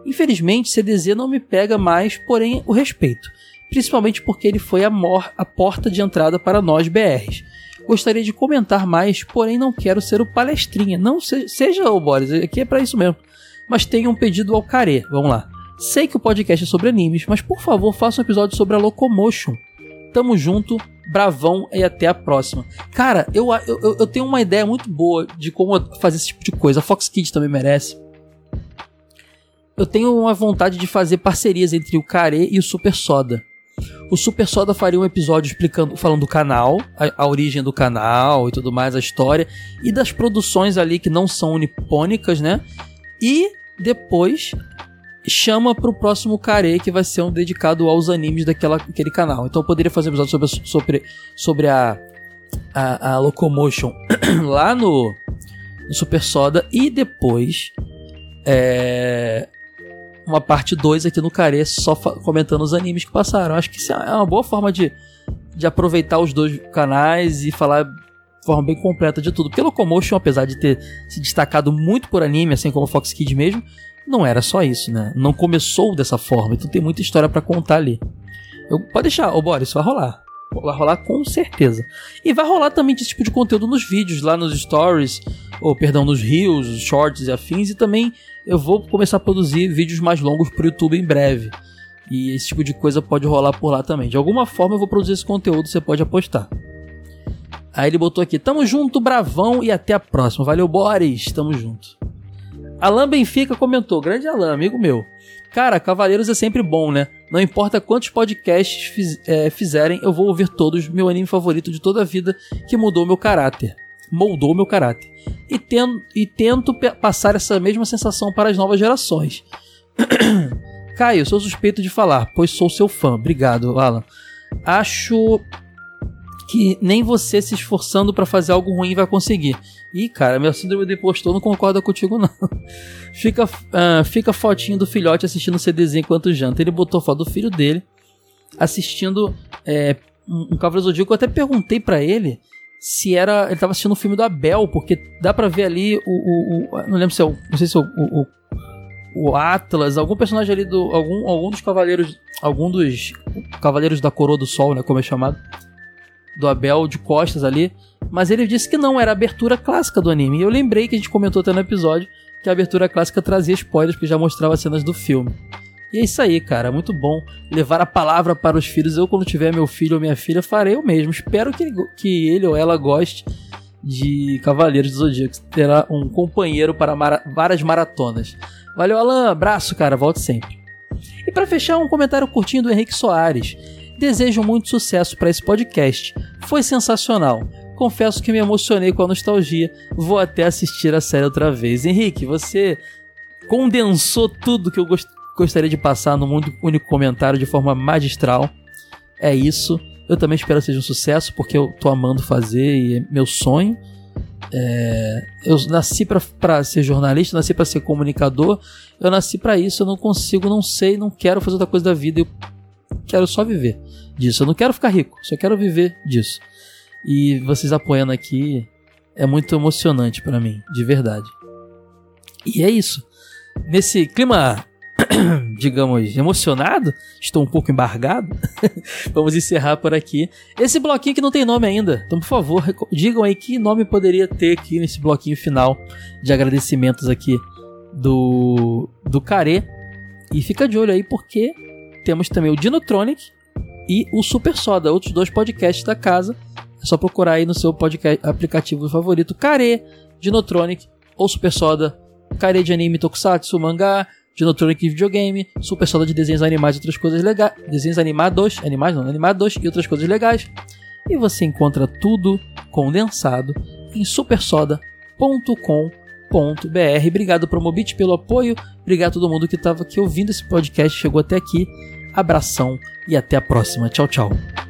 Infelizmente, CDZ não me pega mais, porém o respeito. Principalmente porque ele foi a, mor- a porta de entrada para nós BRs. Gostaria de comentar mais, porém não quero ser o palestrinha. Não se- seja o Boris, aqui é pra isso mesmo. Mas tenho um pedido ao Care. Vamos lá. Sei que o podcast é sobre animes, mas por favor faça um episódio sobre a Locomotion. Tamo junto, bravão e até a próxima. Cara, eu, eu, eu tenho uma ideia muito boa de como fazer esse tipo de coisa. A Fox Kids também merece. Eu tenho uma vontade de fazer parcerias entre o Care e o Super Soda. O Super Soda faria um episódio explicando, falando do canal, a, a origem do canal e tudo mais, a história, e das produções ali que não são nipônicas, né? E depois chama pro próximo Care, que vai ser um dedicado aos animes daquela, daquele canal. Então eu poderia fazer um episódio sobre, a- sobre, sobre a, a, a Locomotion (clears throat) lá no, no Super Soda e depois é, uma parte 2 aqui no Care só comentando os animes que passaram. Acho que isso é uma boa forma de, de aproveitar os dois canais e falar de forma bem completa de tudo. Porque Locomotion, apesar de ter se destacado muito por anime, assim como Fox Kids mesmo, não era só isso, né? Não começou dessa forma, então tem muita história pra contar ali. Eu, pode deixar, ô Boris, vai rolar. Vai rolar com certeza. E vai rolar também esse tipo de conteúdo nos vídeos, lá nos stories, ou perdão, nos reels, shorts e afins, e também eu vou começar a produzir vídeos mais longos pro YouTube em breve. E esse tipo de coisa pode rolar por lá também. De alguma forma eu vou produzir esse conteúdo, você pode apostar. Aí ele botou aqui: Tamo junto, bravão, e até a próxima. Valeu, Boris, tamo junto. Alan Benfica comentou: Grande Alan, amigo meu. Cara, Cavaleiros é sempre bom, né? Não importa quantos podcasts fiz- é, fizerem, eu vou ouvir todos. Meu anime favorito de toda a vida que mudou meu caráter. Moldou meu caráter. E, ten- e tento passar essa mesma sensação para as novas gerações. (coughs) Caio, sou suspeito de falar, pois sou seu fã. Obrigado, Alan. Acho que nem você se esforçando pra fazer algo ruim vai conseguir. Ih, cara, meu síndrome do impostor não concorda contigo, não. (laughs) Fica, ah, fica fotinho do filhote assistindo o CDZ enquanto janta. Ele botou foto do filho dele assistindo é, um, um Cavaleiro Zodíaco. Eu até perguntei pra ele se era. Ele tava assistindo o filme do Abel, porque dá pra ver ali o. o- o- não lembro se é o. Não sei se é o, o- o Atlas, algum personagem ali do. Algum, algum dos cavaleiros. Algum dos Cavaleiros da Coroa do Sol, né? Como é chamado. Do Abel de costas ali. Mas ele disse que não, era a abertura clássica do anime. E eu lembrei que a gente comentou até no episódio que a abertura clássica trazia spoilers, porque já mostrava cenas do filme. E é isso aí, cara. Muito bom levar a palavra para os filhos. Eu, quando tiver meu filho ou minha filha, farei o mesmo. Espero que que ele ou ela goste de Cavaleiros do Zodíaco. Terá um companheiro para mara- várias maratonas. Valeu, Alan. Abraço, cara. Volte sempre. E para fechar, um comentário curtinho do Henrique Soares. Desejo muito sucesso para esse podcast. Foi sensacional. Confesso que me emocionei com a nostalgia. Vou até assistir a série outra vez. Henrique, você condensou tudo que eu gost- gostaria de passar num único- comentário de forma magistral. É isso. Eu também espero que seja um sucesso, porque eu tô amando fazer e é meu sonho. É, eu nasci pra ser jornalista, nasci pra ser comunicador. Eu nasci pra isso, eu não consigo, não sei, não quero fazer outra coisa da vida. Eu quero só viver disso. Eu não quero ficar rico, só quero viver disso. E vocês apoiando aqui é muito emocionante pra mim, de verdade. E é isso. Nesse clima, (coughs) digamos, emocionado, estou um pouco embargado. (laughs) Vamos encerrar por aqui. Esse bloquinho que não tem nome ainda. Então, por favor, digam aí que nome poderia ter aqui nesse bloquinho final de agradecimentos aqui do do Care. E fica de olho aí porque temos também o Dinotronic e o Super Soda, outros dois podcasts da casa. É só procurar aí no seu podcast aplicativo favorito Care, Dinotronic ou Super Soda. Care de anime, tokusatsu, mangá, Dinotronic de videogame, Super Soda de desenhos animais e outras coisas legais. Desenhos animados, animais não, animados e outras coisas legais. E você encontra tudo condensado em supersoda.com.br. Obrigado Promobit pelo apoio. Obrigado a todo mundo que estava aqui ouvindo esse podcast, chegou até aqui. Abração e até a próxima. Tchau, tchau.